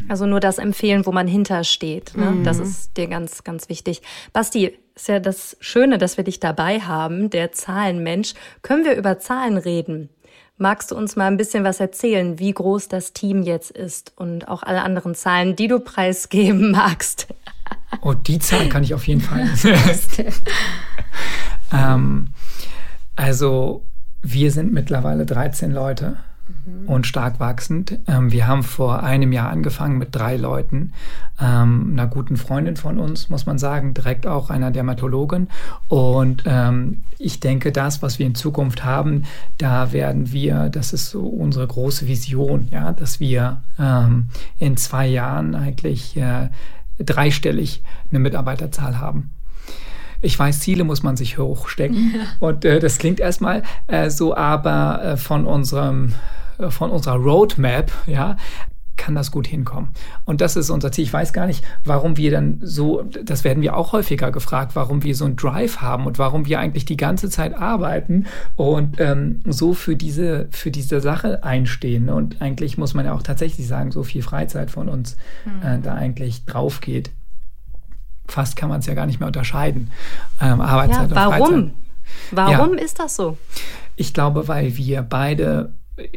Also nur das empfehlen, wo man hintersteht. Ne? Mhm. Das ist dir ganz, ganz wichtig. Basti, ist ja das Schöne, dass wir dich dabei haben, der Zahlenmensch. Können wir über Zahlen reden? Magst du uns mal ein bisschen was erzählen, wie groß das Team jetzt ist und auch alle anderen Zahlen, die du preisgeben magst? Oh, die Zahl kann ich auf jeden Fall. ähm, also wir sind mittlerweile 13 Leute mhm. und stark wachsend. Ähm, wir haben vor einem Jahr angefangen mit drei Leuten, ähm, einer guten Freundin von uns, muss man sagen, direkt auch einer Dermatologin. Und ähm, ich denke, das, was wir in Zukunft haben, da werden wir, das ist so unsere große Vision, ja, dass wir ähm, in zwei Jahren eigentlich äh, dreistellig eine Mitarbeiterzahl haben. Ich weiß, Ziele muss man sich hochstecken. Ja. Und äh, das klingt erstmal äh, so, aber äh, von unserem von unserer Roadmap, ja, kann das gut hinkommen. Und das ist unser Ziel. Ich weiß gar nicht, warum wir dann so, das werden wir auch häufiger gefragt, warum wir so einen Drive haben und warum wir eigentlich die ganze Zeit arbeiten und ähm, so für diese, für diese Sache einstehen. Und eigentlich muss man ja auch tatsächlich sagen, so viel Freizeit von uns äh, da eigentlich drauf geht. Fast kann man es ja gar nicht mehr unterscheiden. Ähm, Arbeitszeit ja, warum? und Freizeit. Warum ja. ist das so? Ich glaube, weil wir beide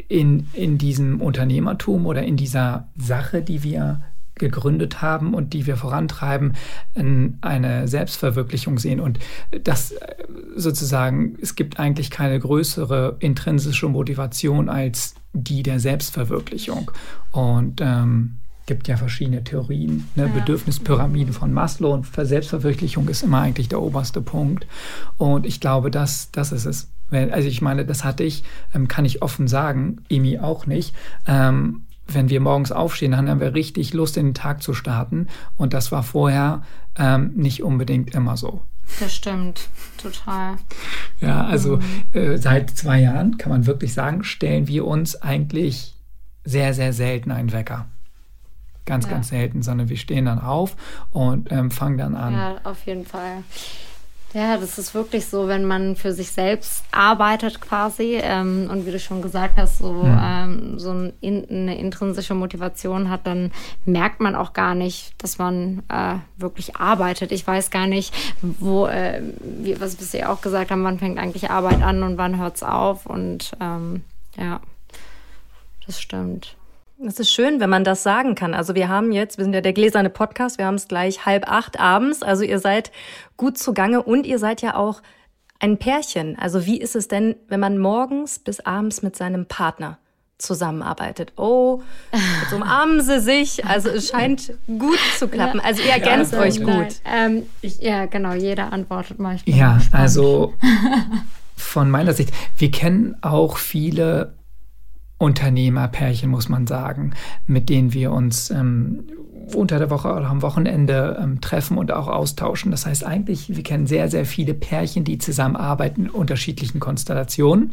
in, in diesem Unternehmertum oder in dieser Sache, die wir gegründet haben und die wir vorantreiben, eine Selbstverwirklichung sehen. Und das äh, sozusagen, es gibt eigentlich keine größere intrinsische Motivation als die der Selbstverwirklichung. Und ähm, gibt ja verschiedene Theorien, ne? ja. Bedürfnispyramiden von Maslow und Selbstverwirklichung ist immer eigentlich der oberste Punkt. Und ich glaube, das, das ist es. Also ich meine, das hatte ich, ähm, kann ich offen sagen, Emi auch nicht. Ähm, wenn wir morgens aufstehen, dann haben wir richtig Lust, in den Tag zu starten. Und das war vorher ähm, nicht unbedingt immer so. Das stimmt, total. Ja, also mhm. äh, seit zwei Jahren kann man wirklich sagen, stellen wir uns eigentlich sehr, sehr selten einen Wecker. Ganz, ja. ganz selten, sondern wir stehen dann auf und ähm, fangen dann an. Ja, auf jeden Fall. Ja, das ist wirklich so, wenn man für sich selbst arbeitet quasi ähm, und wie du schon gesagt hast, so, mhm. ähm, so ein, in, eine intrinsische Motivation hat, dann merkt man auch gar nicht, dass man äh, wirklich arbeitet. Ich weiß gar nicht, wo, äh, wie, was wir ja auch gesagt haben, wann fängt eigentlich Arbeit an und wann hört es auf und ähm, ja, das stimmt. Es ist schön, wenn man das sagen kann. Also wir haben jetzt, wir sind ja der gläserne Podcast, wir haben es gleich halb acht abends. Also ihr seid gut zugange und ihr seid ja auch ein Pärchen. Also wie ist es denn, wenn man morgens bis abends mit seinem Partner zusammenarbeitet? Oh, jetzt umarmen sie sich. Also es scheint gut zu klappen. Also ihr ergänzt ja, also, euch gut. Ähm, ja, genau, jeder antwortet mal. Ja, also von meiner Sicht, wir kennen auch viele Unternehmerpärchen, muss man sagen, mit denen wir uns ähm, unter der Woche oder am Wochenende ähm, treffen und auch austauschen. Das heißt eigentlich, wir kennen sehr, sehr viele Pärchen, die zusammenarbeiten in unterschiedlichen Konstellationen.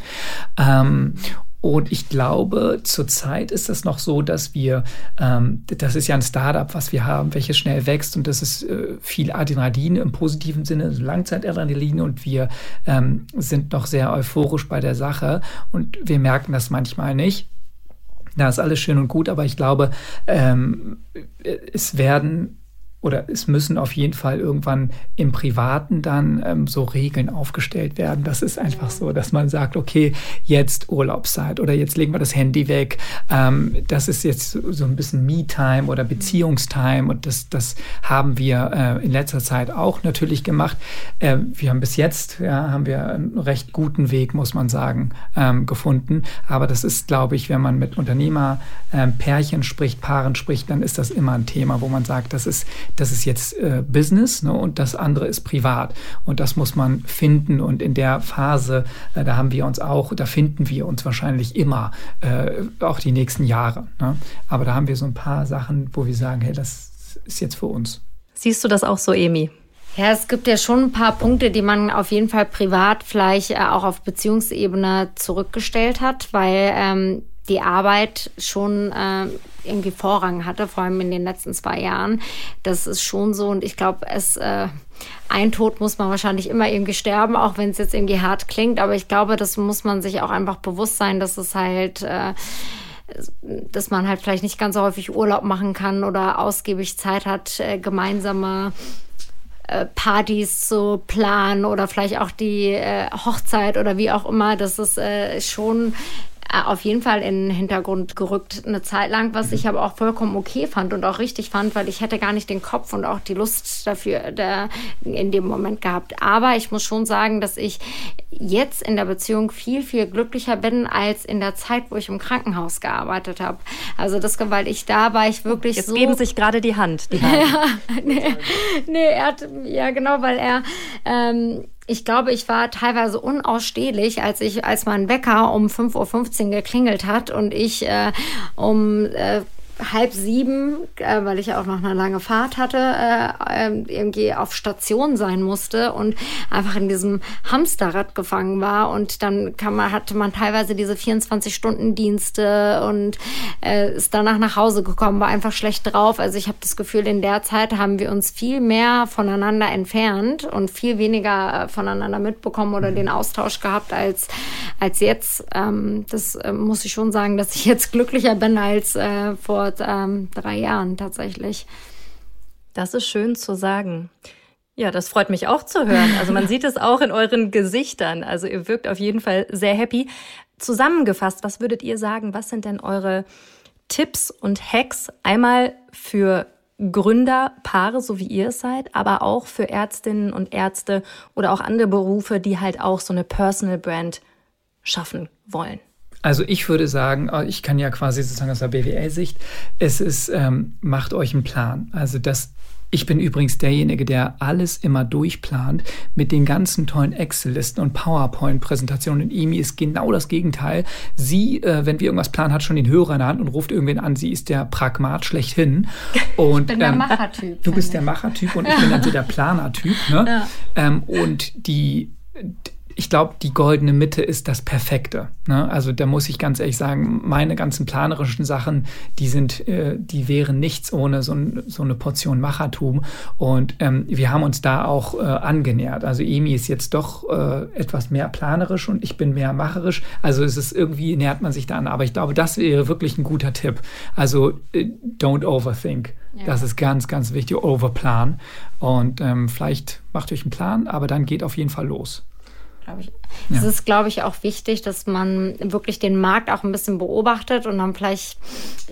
Ähm, und ich glaube, zurzeit ist es noch so, dass wir, ähm, das ist ja ein Startup, was wir haben, welches schnell wächst. Und das ist äh, viel Adrenalin im positiven Sinne, Langzeitadrenalin. Und wir ähm, sind noch sehr euphorisch bei der Sache. Und wir merken das manchmal nicht. Da ist alles schön und gut, aber ich glaube, ähm, es werden oder es müssen auf jeden Fall irgendwann im Privaten dann ähm, so Regeln aufgestellt werden. Das ist einfach so, dass man sagt, okay, jetzt Urlaubszeit oder jetzt legen wir das Handy weg. Ähm, das ist jetzt so ein bisschen Me-Time oder Beziehungstime und das, das haben wir äh, in letzter Zeit auch natürlich gemacht. Äh, wir haben bis jetzt, ja, haben wir einen recht guten Weg, muss man sagen, ähm, gefunden. Aber das ist, glaube ich, wenn man mit Unternehmerpärchen ähm, spricht, Paaren spricht, dann ist das immer ein Thema, wo man sagt, das ist das ist jetzt äh, Business ne, und das andere ist privat. Und das muss man finden. Und in der Phase, äh, da haben wir uns auch, da finden wir uns wahrscheinlich immer, äh, auch die nächsten Jahre. Ne? Aber da haben wir so ein paar Sachen, wo wir sagen, hey, das ist jetzt für uns. Siehst du das auch so, Emi? Ja, es gibt ja schon ein paar Punkte, die man auf jeden Fall privat vielleicht äh, auch auf Beziehungsebene zurückgestellt hat, weil ähm, die Arbeit schon äh, irgendwie Vorrang hatte, vor allem in den letzten zwei Jahren. Das ist schon so und ich glaube, es äh, ein Tod muss man wahrscheinlich immer irgendwie sterben, auch wenn es jetzt irgendwie hart klingt. Aber ich glaube, das muss man sich auch einfach bewusst sein, dass es halt äh, dass man halt vielleicht nicht ganz so häufig Urlaub machen kann oder ausgiebig Zeit hat, äh, gemeinsame äh, Partys zu planen oder vielleicht auch die äh, Hochzeit oder wie auch immer. Das ist schon auf jeden Fall in den Hintergrund gerückt eine Zeit lang, was ich aber auch vollkommen okay fand und auch richtig fand, weil ich hätte gar nicht den Kopf und auch die Lust dafür da in dem Moment gehabt. Aber ich muss schon sagen, dass ich jetzt in der Beziehung viel, viel glücklicher bin als in der Zeit, wo ich im Krankenhaus gearbeitet habe. Also das, weil ich da war ich wirklich jetzt so... geben sich gerade die Hand. Die ja, nee, nee, er hat, ja genau, weil er... Ähm, ich glaube, ich war teilweise unausstehlich, als ich, als mein Wecker um 5.15 Uhr geklingelt hat und ich äh, um äh, halb sieben, äh, weil ich auch noch eine lange Fahrt hatte, äh, ähm, irgendwie auf Station sein musste und einfach in diesem Hamsterrad gefangen war. Und dann kann man, hatte man teilweise diese 24-Stunden-Dienste und äh, ist danach nach Hause gekommen, war einfach schlecht drauf. Also ich habe das Gefühl, in der Zeit haben wir uns viel mehr voneinander entfernt und viel weniger äh, voneinander mitbekommen oder den Austausch gehabt als, als jetzt. Ähm, das äh, muss ich schon sagen, dass ich jetzt glücklicher bin als äh, vor ähm, drei Jahren tatsächlich. Das ist schön zu sagen. Ja, das freut mich auch zu hören. Also man sieht es auch in euren Gesichtern. Also ihr wirkt auf jeden Fall sehr happy. Zusammengefasst, was würdet ihr sagen? Was sind denn eure Tipps und Hacks einmal für Gründerpaare, so wie ihr es seid, aber auch für Ärztinnen und Ärzte oder auch andere Berufe, die halt auch so eine Personal Brand schaffen wollen? Also ich würde sagen, äh, ich kann ja quasi sozusagen aus der BWL-Sicht, es ist, ähm, macht euch einen Plan. Also das, ich bin übrigens derjenige, der alles immer durchplant mit den ganzen tollen Excel-Listen und PowerPoint-Präsentationen. Und Emi ist genau das Gegenteil. Sie, äh, wenn wir irgendwas planen, hat schon den Hörer in der Hand und ruft irgendwen an. Sie ist der Pragmat schlechthin. Und, ich bin der ähm, Machertyp. Du bist der Machertyp und ich bin dann so der Planertyp. Ne? Ja. Ähm, und die ich glaube, die goldene Mitte ist das Perfekte. Ne? Also da muss ich ganz ehrlich sagen, meine ganzen planerischen Sachen, die sind, äh, die wären nichts ohne so, ein, so, eine Portion Machertum. Und ähm, wir haben uns da auch äh, angenähert. Also Emi ist jetzt doch äh, etwas mehr planerisch und ich bin mehr macherisch. Also es ist irgendwie nähert man sich da an. Aber ich glaube, das wäre wirklich ein guter Tipp. Also äh, don't overthink. Ja. Das ist ganz, ganz wichtig. Overplan. Und ähm, vielleicht macht euch einen Plan, aber dann geht auf jeden Fall los glaube ich. Ja. Es ist, glaube ich, auch wichtig, dass man wirklich den Markt auch ein bisschen beobachtet und dann vielleicht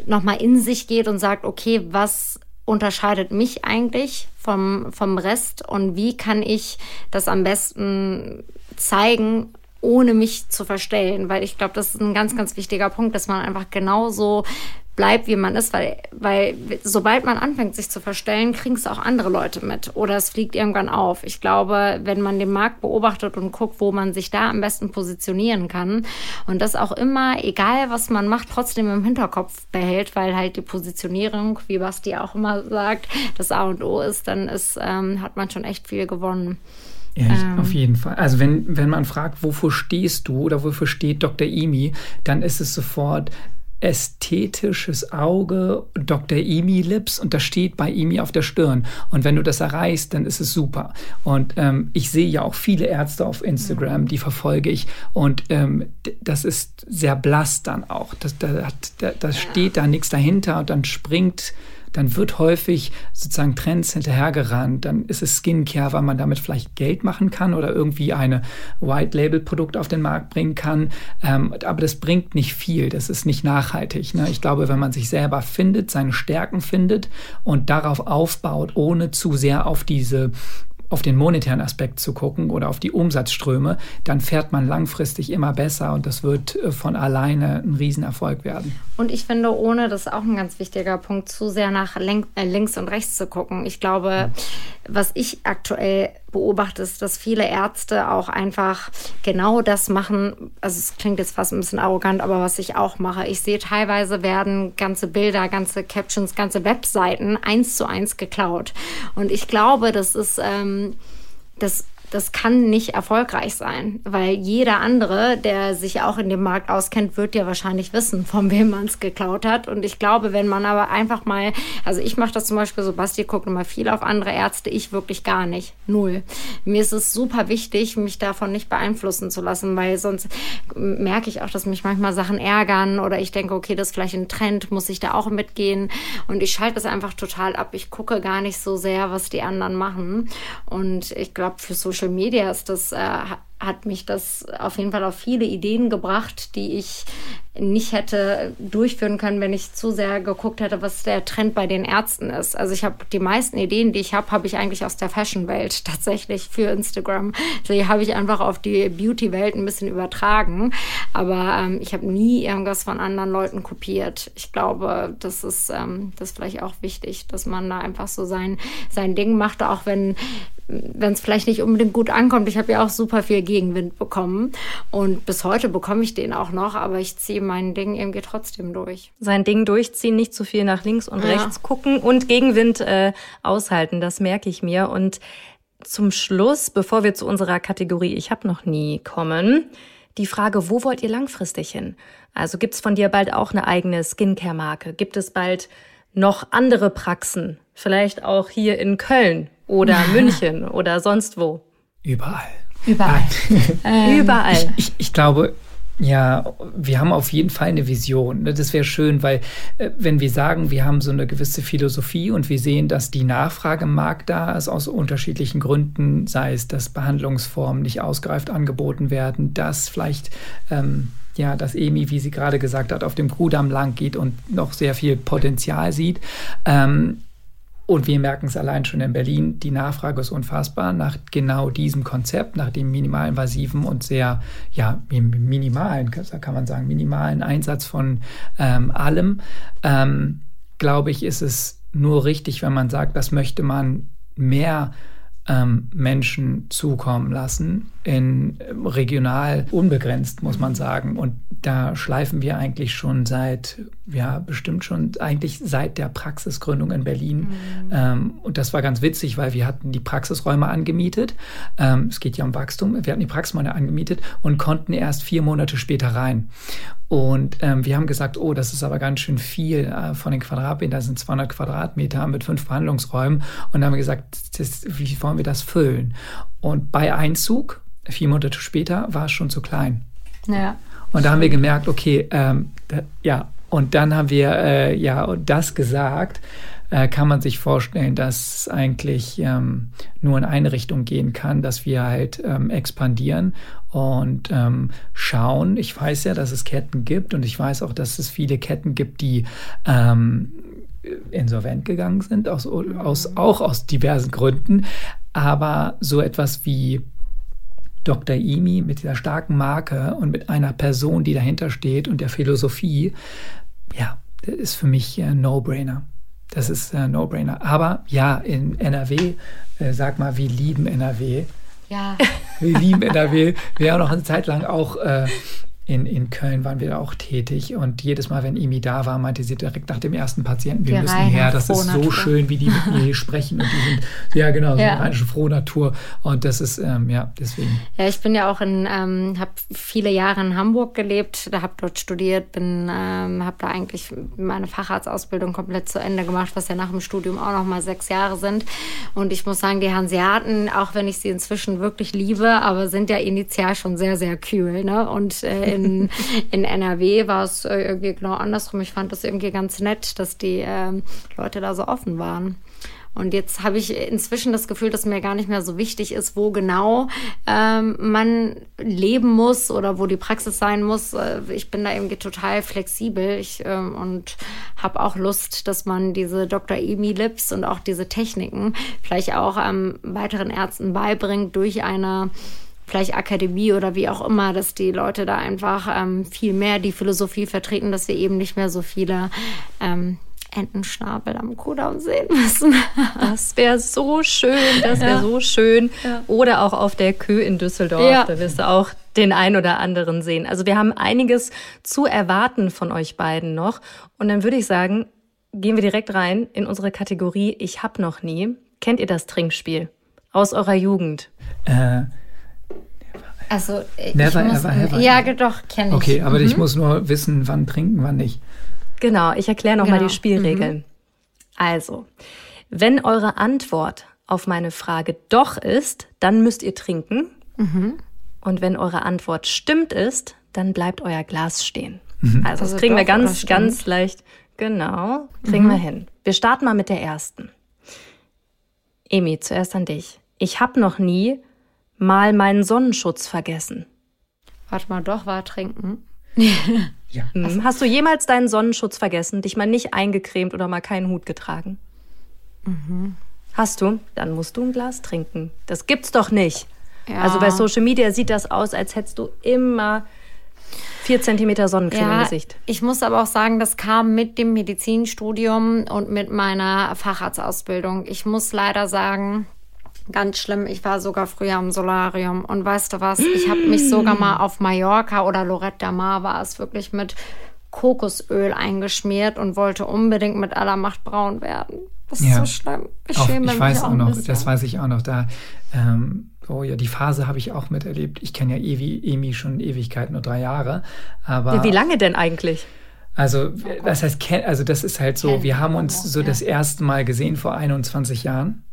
nochmal in sich geht und sagt, okay, was unterscheidet mich eigentlich vom, vom Rest und wie kann ich das am besten zeigen, ohne mich zu verstellen, weil ich glaube, das ist ein ganz, ganz wichtiger Punkt, dass man einfach genauso bleibt, wie man ist, weil, weil sobald man anfängt, sich zu verstellen, kriegen es auch andere Leute mit oder es fliegt irgendwann auf. Ich glaube, wenn man den Markt beobachtet und guckt, wo man sich da am besten positionieren kann und das auch immer, egal was man macht, trotzdem im Hinterkopf behält, weil halt die Positionierung, wie Basti auch immer sagt, das A und O ist, dann ist, ähm, hat man schon echt viel gewonnen. Ja, ähm. auf jeden Fall. Also wenn, wenn man fragt, wofür stehst du oder wofür steht Dr. Emi, dann ist es sofort ästhetisches Auge, Dr. Emi Lips und das steht bei Emi auf der Stirn. Und wenn du das erreichst, dann ist es super. Und ähm, ich sehe ja auch viele Ärzte auf Instagram, die verfolge ich. Und ähm, das ist sehr blass dann auch. Das, da, da, da steht da nichts dahinter und dann springt dann wird häufig sozusagen Trends hinterhergerannt. Dann ist es Skincare, weil man damit vielleicht Geld machen kann oder irgendwie eine White-Label-Produkt auf den Markt bringen kann. Ähm, aber das bringt nicht viel. Das ist nicht nachhaltig. Ne? Ich glaube, wenn man sich selber findet, seine Stärken findet und darauf aufbaut, ohne zu sehr auf diese auf den monetären Aspekt zu gucken oder auf die Umsatzströme, dann fährt man langfristig immer besser und das wird äh, von alleine ein Riesenerfolg werden. Und ich finde, ohne, das ist auch ein ganz wichtiger Punkt, zu sehr nach äh, links und rechts zu gucken. Ich glaube, was ich aktuell beobachte, ist, dass viele Ärzte auch einfach genau das machen. Also es klingt jetzt fast ein bisschen arrogant, aber was ich auch mache. Ich sehe teilweise werden ganze Bilder, ganze Captions, ganze Webseiten eins zu eins geklaut. Und ich glaube, das ist ähm, das das kann nicht erfolgreich sein, weil jeder andere, der sich auch in dem Markt auskennt, wird ja wahrscheinlich wissen, von wem man es geklaut hat. Und ich glaube, wenn man aber einfach mal, also ich mache das zum Beispiel so, Basti guckt immer viel auf andere Ärzte, ich wirklich gar nicht. Null. Mir ist es super wichtig, mich davon nicht beeinflussen zu lassen, weil sonst merke ich auch, dass mich manchmal Sachen ärgern oder ich denke, okay, das ist vielleicht ein Trend, muss ich da auch mitgehen. Und ich schalte das einfach total ab. Ich gucke gar nicht so sehr, was die anderen machen. Und ich glaube, für Social Social Media ist das, äh, hat mich das auf jeden Fall auf viele Ideen gebracht, die ich nicht hätte durchführen können, wenn ich zu sehr geguckt hätte, was der Trend bei den Ärzten ist. Also ich habe die meisten Ideen, die ich habe, habe ich eigentlich aus der Fashion-Welt tatsächlich für Instagram. Die habe ich einfach auf die Beauty-Welt ein bisschen übertragen. Aber ähm, ich habe nie irgendwas von anderen Leuten kopiert. Ich glaube, das ist, ähm, das ist vielleicht auch wichtig, dass man da einfach so sein, sein Ding macht, auch wenn es vielleicht nicht unbedingt gut ankommt. Ich habe ja auch super viel Gegenwind bekommen und bis heute bekomme ich den auch noch, aber ich ziehe mein Ding irgendwie trotzdem durch. Sein Ding durchziehen, nicht zu viel nach links und ja. rechts gucken und Gegenwind äh, aushalten, das merke ich mir. Und zum Schluss, bevor wir zu unserer Kategorie Ich habe noch nie kommen, die Frage, wo wollt ihr langfristig hin? Also gibt es von dir bald auch eine eigene Skincare-Marke? Gibt es bald noch andere Praxen? Vielleicht auch hier in Köln oder München oder sonst wo? Überall. Überall. ähm, Überall. Ich, ich, ich glaube, ja, wir haben auf jeden Fall eine Vision. Ne? Das wäre schön, weil äh, wenn wir sagen, wir haben so eine gewisse Philosophie und wir sehen, dass die Nachfrage im Markt da ist aus unterschiedlichen Gründen, sei es, dass Behandlungsformen nicht ausgereift angeboten werden, dass vielleicht ähm, ja, dass EMI, wie sie gerade gesagt hat, auf dem Kudamm lang geht und noch sehr viel Potenzial sieht. Ähm, und wir merken es allein schon in Berlin, die Nachfrage ist unfassbar nach genau diesem Konzept, nach dem minimalinvasiven und sehr, ja, minimalen, kann man sagen, minimalen Einsatz von ähm, allem. Ähm, glaube ich, ist es nur richtig, wenn man sagt, das möchte man mehr ähm, Menschen zukommen lassen, in regional unbegrenzt, muss man sagen. Und da schleifen wir eigentlich schon seit, ja, bestimmt schon eigentlich seit der Praxisgründung in Berlin. Mhm. Ähm, und das war ganz witzig, weil wir hatten die Praxisräume angemietet. Ähm, es geht ja um Wachstum. Wir hatten die Praxisräume angemietet und konnten erst vier Monate später rein. Und ähm, wir haben gesagt, oh, das ist aber ganz schön viel äh, von den Quadratmetern. Das sind 200 Quadratmeter mit fünf Verhandlungsräumen. Und dann haben wir gesagt, das, wie wollen wir das füllen? Und bei Einzug, vier Monate später, war es schon zu klein. Ja. Und da haben wir gemerkt, okay, ähm, da, ja, und dann haben wir äh, ja das gesagt, äh, kann man sich vorstellen, dass eigentlich ähm, nur in eine Richtung gehen kann, dass wir halt ähm, expandieren und ähm, schauen. Ich weiß ja, dass es Ketten gibt und ich weiß auch, dass es viele Ketten gibt, die ähm, insolvent gegangen sind, aus, aus, auch aus diversen Gründen. Aber so etwas wie Dr. Imi mit dieser starken Marke und mit einer Person, die dahinter steht und der Philosophie, ja, das ist für mich ein No-Brainer. Das ist ein No-Brainer. Aber ja, in NRW, äh, sag mal, wir lieben NRW. Ja. Wir lieben NRW. Wir haben noch eine Zeit lang auch äh, in, in Köln waren wir auch tätig und jedes Mal, wenn Imi da war, meinte sie direkt nach dem ersten Patienten, wir die müssen her, das ist so schön, wie die mit mir hier sprechen und die sind, ja genau, so ja. eine rheinische Frohnatur. Und das ist, ähm, ja, deswegen. Ja, ich bin ja auch in, ähm, habe viele Jahre in Hamburg gelebt, da habe dort studiert, bin, ähm, habe da eigentlich meine Facharztausbildung komplett zu Ende gemacht, was ja nach dem Studium auch noch mal sechs Jahre sind. Und ich muss sagen, die Hanseaten, auch wenn ich sie inzwischen wirklich liebe, aber sind ja initial schon sehr, sehr kühl, ne, und äh, in, in NRW war es äh, irgendwie genau andersrum. Ich fand das irgendwie ganz nett, dass die äh, Leute da so offen waren. Und jetzt habe ich inzwischen das Gefühl, dass mir gar nicht mehr so wichtig ist, wo genau ähm, man leben muss oder wo die Praxis sein muss. Äh, ich bin da irgendwie total flexibel ich, ähm, und habe auch Lust, dass man diese Dr. Emi Lips und auch diese Techniken vielleicht auch ähm, weiteren Ärzten beibringt durch eine vielleicht Akademie oder wie auch immer, dass die Leute da einfach ähm, viel mehr die Philosophie vertreten, dass wir eben nicht mehr so viele ähm, Entenschnabel am Kudamm sehen müssen. Das wäre so schön, das wäre ja. so schön. Ja. Oder auch auf der Kö in Düsseldorf, ja. da wirst du auch den ein oder anderen sehen. Also wir haben einiges zu erwarten von euch beiden noch. Und dann würde ich sagen, gehen wir direkt rein in unsere Kategorie Ich hab noch nie. Kennt ihr das Trinkspiel aus eurer Jugend? Äh, also, Never muss, ever ever. Ja, doch, kenne ich. Okay, aber mhm. ich muss nur wissen, wann trinken, wann nicht. Genau, ich erkläre nochmal genau. die Spielregeln. Mhm. Also, wenn eure Antwort auf meine Frage doch ist, dann müsst ihr trinken. Mhm. Und wenn eure Antwort stimmt ist, dann bleibt euer Glas stehen. Mhm. Also, das also kriegen wir ganz, ganz leicht. Genau, kriegen wir mhm. hin. Wir starten mal mit der ersten. Emi, zuerst an dich. Ich habe noch nie mal meinen Sonnenschutz vergessen. Warte mal, doch, war trinken. ja. Mhm. Hast du jemals deinen Sonnenschutz vergessen, dich mal nicht eingecremt oder mal keinen Hut getragen? Mhm. Hast du? Dann musst du ein Glas trinken. Das gibt's doch nicht. Ja. Also bei Social Media sieht das aus, als hättest du immer vier Zentimeter Sonnencreme ja, im Gesicht. Ich muss aber auch sagen, das kam mit dem Medizinstudium und mit meiner Facharztausbildung. Ich muss leider sagen, ganz schlimm. Ich war sogar früher im Solarium. Und weißt du was? Ich habe mich sogar mal auf Mallorca oder Lorette de Mar war es wirklich mit Kokosöl eingeschmiert und wollte unbedingt mit aller Macht braun werden. Das ist so schlimm. Ich auch, schäme ich weiß auch noch, das weiß ich auch noch. Da, ähm, oh ja, die Phase habe ich auch miterlebt. Ich kenne ja Evi, Emi schon Ewigkeit, nur drei Jahre. Aber ja, wie lange denn eigentlich? Also, das heißt, also das ist halt so, wir haben uns so das erste Mal gesehen vor 21 Jahren.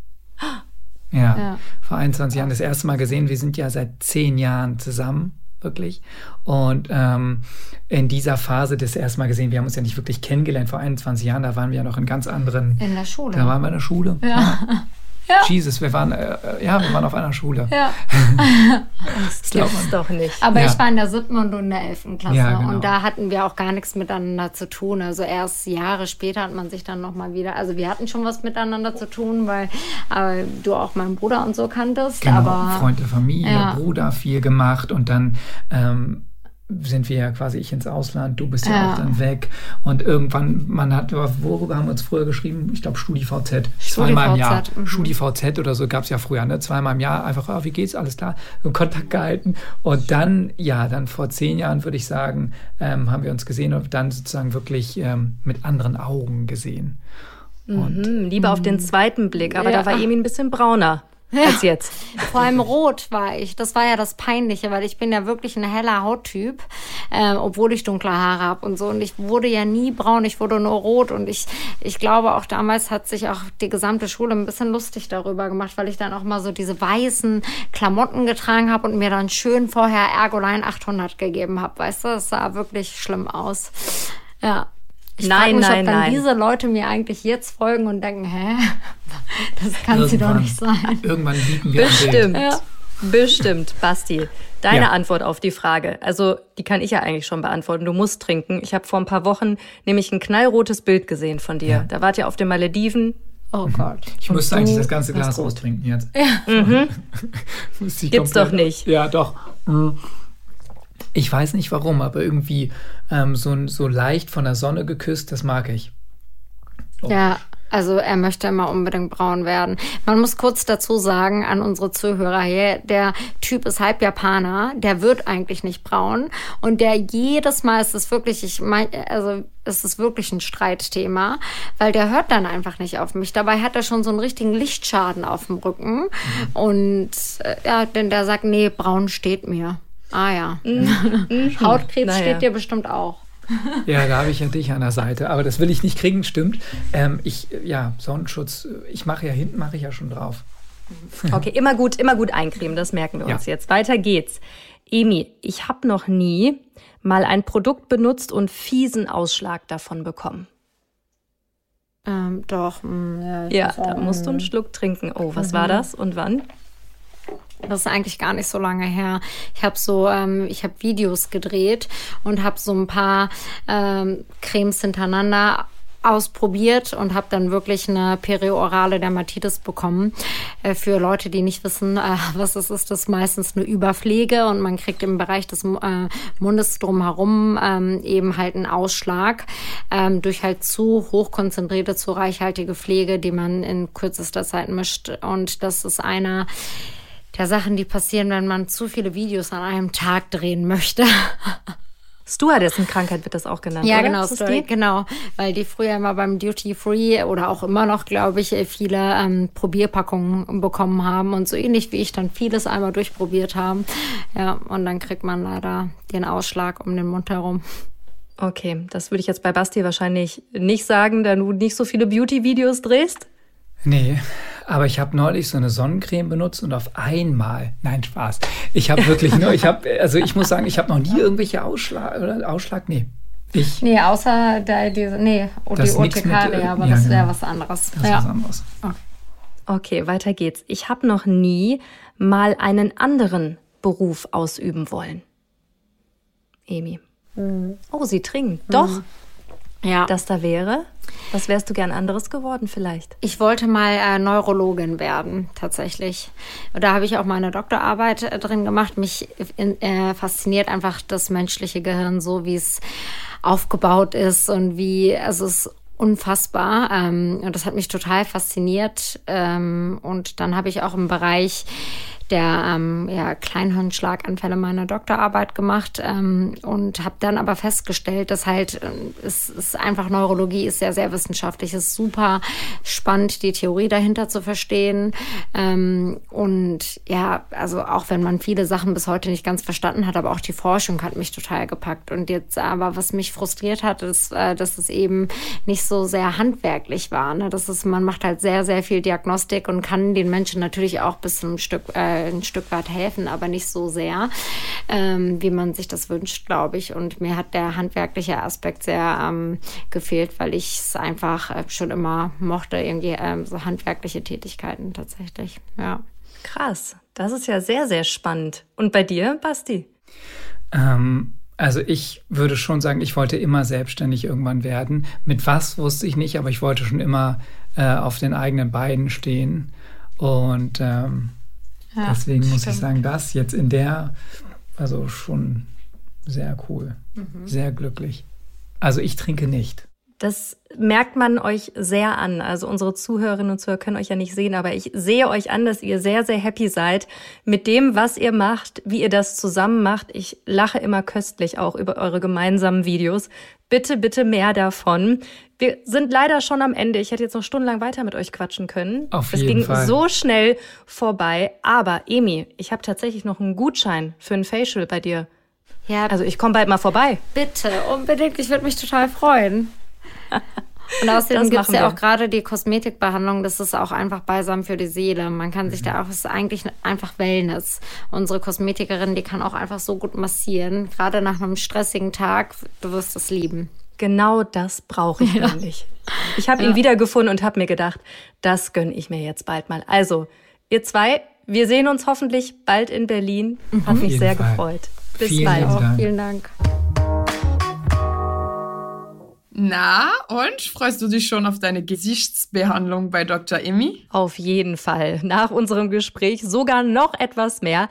Ja, ja, vor 21 Jahren das erste Mal gesehen. Wir sind ja seit zehn Jahren zusammen wirklich. Und ähm, in dieser Phase das erste Mal gesehen, wir haben uns ja nicht wirklich kennengelernt vor 21 Jahren, da waren wir ja noch in ganz anderen. In der Schule. Da waren wir in der Schule. Ja. ja. Ja. Jesus, wir waren, äh, ja, wir waren auf einer Schule. Ja. das gibt's doch nicht. Aber ja. ich war in der siebten und in der elften Klasse. Ja, genau. Und da hatten wir auch gar nichts miteinander zu tun. Also erst Jahre später hat man sich dann nochmal wieder, also wir hatten schon was miteinander zu tun, weil äh, du auch meinen Bruder und so kanntest. Genau, aber, Freund der Familie, Bruder viel gemacht und dann ähm, sind wir ja quasi ich ins Ausland, du bist ja, ja, auch dann weg. Und irgendwann, man hat, worüber haben wir uns früher geschrieben? Ich glaube StudiVZ. Zweimal im Jahr. Mhm. StudiVZ oder so gab es ja früher, ne? Zweimal im Jahr einfach, oh, wie geht's, alles klar, in Kontakt gehalten. Und dann, ja, dann vor zehn Jahren würde ich sagen, ähm, haben wir uns gesehen und dann sozusagen wirklich ähm, mit anderen Augen gesehen. Und, mhm, lieber auf den mhm. zweiten Blick, aber ja. da war Emi ein bisschen brauner ja. als jetzt. Vor allem rot war ich. Das war ja das Peinliche, weil ich bin ja wirklich ein heller Hauttyp, äh, obwohl ich dunkle Haare habe und so. Und ich wurde ja nie braun, ich wurde nur rot. Und ich, ich glaube, auch damals hat sich auch die gesamte Schule ein bisschen lustig darüber gemacht, weil ich dann auch mal so diese weißen Klamotten getragen habe und mir dann schön vorher Ergoline 800 gegeben habe. Weißt du, das sah wirklich schlimm aus. Ja. Ich nein, mich, nein, ob dann nein. diese Leute mir eigentlich jetzt folgen und denken, hä, das kann irgendwann, sie doch nicht sein. Irgendwann bieten wir Bestimmt. Ja. Bestimmt, Basti. Deine ja. Antwort auf die Frage, also die kann ich ja eigentlich schon beantworten. Du musst trinken. Ich habe vor ein paar Wochen nämlich ein knallrotes Bild gesehen von dir. Ja. Da wart ihr auf den Malediven. Oh Gott. Ich und müsste eigentlich das ganze Glas austrinken jetzt. Ja. Mhm. Gibt's doch nicht. Ja, doch. Mhm. Ich weiß nicht warum, aber irgendwie ähm, so, so leicht von der Sonne geküsst, das mag ich. Oh. Ja, also er möchte immer unbedingt braun werden. Man muss kurz dazu sagen an unsere Zuhörer hier, der Typ ist halb Japaner, der wird eigentlich nicht braun und der jedes Mal ist es wirklich, ich meine, also es ist wirklich ein Streitthema, weil der hört dann einfach nicht auf mich. Dabei hat er schon so einen richtigen Lichtschaden auf dem Rücken mhm. und äh, ja, denn der sagt, nee, braun steht mir. Ah ja. Mhm. mhm. Hautkrebs naja. steht dir bestimmt auch. Ja, da habe ich ja dich an der Seite. Aber das will ich nicht kriegen, stimmt. Ähm, ich, ja, Sonnenschutz, ich mache ja hinten, mache ich ja schon drauf. Okay, immer gut, immer gut eincremen, das merken wir uns ja. jetzt. Weiter geht's. Emi, ich habe noch nie mal ein Produkt benutzt und fiesen Ausschlag davon bekommen. Ähm, doch. Mh, mm, ja, ja da musst du einen Schluck trinken. Oh, was mhm. war das und wann? Das ist eigentlich gar nicht so lange her. Ich habe so, ähm, ich habe Videos gedreht und habe so ein paar ähm, Cremes hintereinander ausprobiert und habe dann wirklich eine periorale Dermatitis bekommen. Äh, für Leute, die nicht wissen, äh, was es ist, das ist meistens eine Überpflege und man kriegt im Bereich des äh, Mundes drumherum ähm, eben halt einen Ausschlag ähm, durch halt zu hochkonzentrierte, zu reichhaltige Pflege, die man in kürzester Zeit mischt. Und das ist einer der Sachen, die passieren, wenn man zu viele Videos an einem Tag drehen möchte. Stewardessen-Krankheit wird das auch genannt. Ja, oder? genau, Story, genau, weil die früher immer beim Duty Free oder auch immer noch, glaube ich, viele ähm, Probierpackungen bekommen haben und so ähnlich wie ich dann vieles einmal durchprobiert haben. Ja, und dann kriegt man leider den Ausschlag um den Mund herum. Okay, das würde ich jetzt bei Basti wahrscheinlich nicht sagen, da du nicht so viele Beauty-Videos drehst. Nee, aber ich habe neulich so eine Sonnencreme benutzt und auf einmal, nein, Spaß. Ich habe wirklich nur, ich habe, also ich muss sagen, ich habe noch nie irgendwelche Ausschlag, oder Ausschlag, nee. Ich, nee, außer der, diese, nee, die Urtikaria, aber ja, das wäre genau. was anderes. Das ist ja. was anderes. Okay. Okay, weiter geht's. Ich habe noch nie mal einen anderen Beruf ausüben wollen. Emi. Mhm. Oh, sie trinkt. Doch. Ja. Das da wäre. Was wärst du gern anderes geworden vielleicht? Ich wollte mal äh, Neurologin werden, tatsächlich. Da habe ich auch meine Doktorarbeit äh, drin gemacht. Mich in, äh, fasziniert einfach das menschliche Gehirn, so wie es aufgebaut ist und wie, also es ist unfassbar. Ähm, und das hat mich total fasziniert. Ähm, und dann habe ich auch im Bereich der ähm, ja, Kleinhirnschlaganfälle meiner Doktorarbeit gemacht ähm, und habe dann aber festgestellt, dass halt äh, es ist einfach Neurologie ist sehr sehr wissenschaftlich, es ist super spannend die Theorie dahinter zu verstehen ähm, und ja also auch wenn man viele Sachen bis heute nicht ganz verstanden hat, aber auch die Forschung hat mich total gepackt und jetzt aber was mich frustriert hat, ist, äh, dass es eben nicht so sehr handwerklich war, ne? das ist man macht halt sehr sehr viel Diagnostik und kann den Menschen natürlich auch bis zum Stück äh, ein Stück weit helfen, aber nicht so sehr, ähm, wie man sich das wünscht, glaube ich. Und mir hat der handwerkliche Aspekt sehr ähm, gefehlt, weil ich es einfach äh, schon immer mochte, irgendwie ähm, so handwerkliche Tätigkeiten tatsächlich. Ja. Krass, das ist ja sehr, sehr spannend. Und bei dir, Basti? Ähm, also ich würde schon sagen, ich wollte immer selbstständig irgendwann werden. Mit was wusste ich nicht, aber ich wollte schon immer äh, auf den eigenen Beinen stehen. Und ähm, ja, Deswegen muss stimmt. ich sagen, das jetzt in der, also schon sehr cool, mhm. sehr glücklich. Also ich trinke nicht. Das merkt man euch sehr an. Also unsere Zuhörerinnen und Zuhörer können euch ja nicht sehen, aber ich sehe euch an, dass ihr sehr, sehr happy seid mit dem, was ihr macht, wie ihr das zusammen macht. Ich lache immer köstlich auch über eure gemeinsamen Videos. Bitte, bitte mehr davon. Wir sind leider schon am Ende. Ich hätte jetzt noch stundenlang weiter mit euch quatschen können. Auf es jeden ging Fall. so schnell vorbei. Aber Emi, ich habe tatsächlich noch einen Gutschein für ein Facial bei dir. Ja. Also ich komme bald mal vorbei. Bitte, unbedingt. Ich würde mich total freuen. Und außerdem gibt es ja auch gerade die Kosmetikbehandlung, das ist auch einfach balsam für die Seele. Man kann sich da auch, es ist eigentlich einfach Wellness. Unsere Kosmetikerin, die kann auch einfach so gut massieren. Gerade nach einem stressigen Tag, du wirst es lieben. Genau das brauche ich ja. nämlich. Ich habe ja. ihn wiedergefunden und habe mir gedacht, das gönne ich mir jetzt bald mal. Also, ihr zwei, wir sehen uns hoffentlich bald in Berlin. Hat mich sehr Fall. gefreut. Bis Vielen bald. Dank. Vielen Dank. Na, und freust du dich schon auf deine Gesichtsbehandlung bei Dr. Emmy? Auf jeden Fall. Nach unserem Gespräch sogar noch etwas mehr.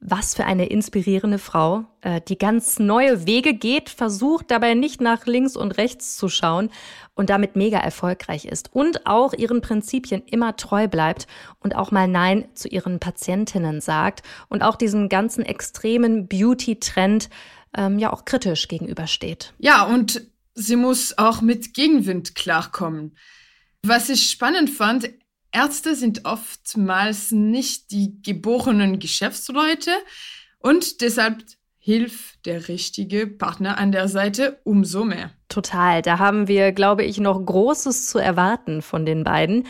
Was für eine inspirierende Frau, äh, die ganz neue Wege geht, versucht dabei nicht nach links und rechts zu schauen und damit mega erfolgreich ist und auch ihren Prinzipien immer treu bleibt und auch mal Nein zu ihren Patientinnen sagt und auch diesen ganzen extremen Beauty-Trend ähm, ja auch kritisch gegenübersteht. Ja, und sie muss auch mit Gegenwind klarkommen. Was ich spannend fand, Ärzte sind oftmals nicht die geborenen Geschäftsleute und deshalb hilft der richtige Partner an der Seite umso mehr. Total, da haben wir, glaube ich, noch Großes zu erwarten von den beiden.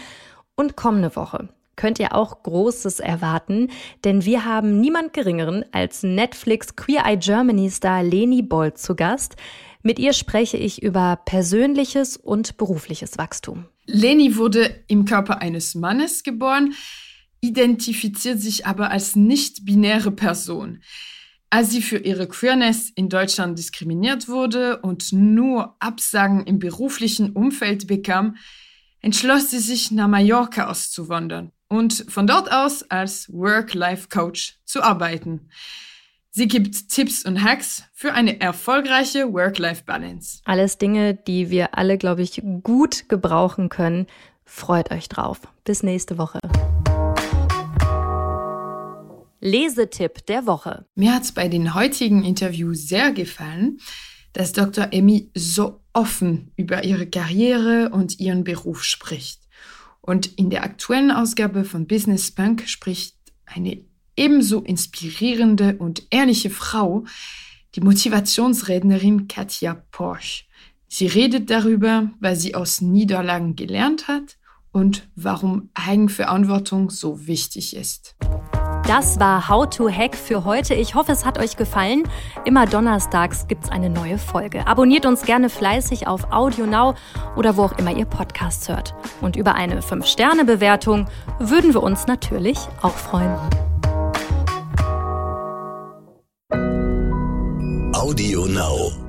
Und kommende Woche könnt ihr auch Großes erwarten, denn wir haben niemand Geringeren als Netflix Queer Eye Germany Star Leni Bold zu Gast. Mit ihr spreche ich über persönliches und berufliches Wachstum. Leni wurde im Körper eines Mannes geboren, identifiziert sich aber als nicht-binäre Person. Als sie für ihre Queerness in Deutschland diskriminiert wurde und nur Absagen im beruflichen Umfeld bekam, entschloss sie sich nach Mallorca auszuwandern und von dort aus als Work-Life-Coach zu arbeiten. Sie gibt Tipps und Hacks für eine erfolgreiche Work-Life-Balance. Alles Dinge, die wir alle, glaube ich, gut gebrauchen können. Freut euch drauf. Bis nächste Woche. Lesetipp der Woche. Mir hat es bei den heutigen Interviews sehr gefallen, dass Dr. Emmy so offen über ihre Karriere und ihren Beruf spricht. Und in der aktuellen Ausgabe von Business Punk spricht eine ebenso inspirierende und ehrliche Frau, die Motivationsrednerin Katja Porsch. Sie redet darüber, was sie aus Niederlagen gelernt hat und warum Eigenverantwortung so wichtig ist. Das war How to Hack für heute. Ich hoffe, es hat euch gefallen. Immer donnerstags gibt es eine neue Folge. Abonniert uns gerne fleißig auf Audio Now oder wo auch immer ihr Podcasts hört. Und über eine 5-Sterne-Bewertung würden wir uns natürlich auch freuen. Audio Now.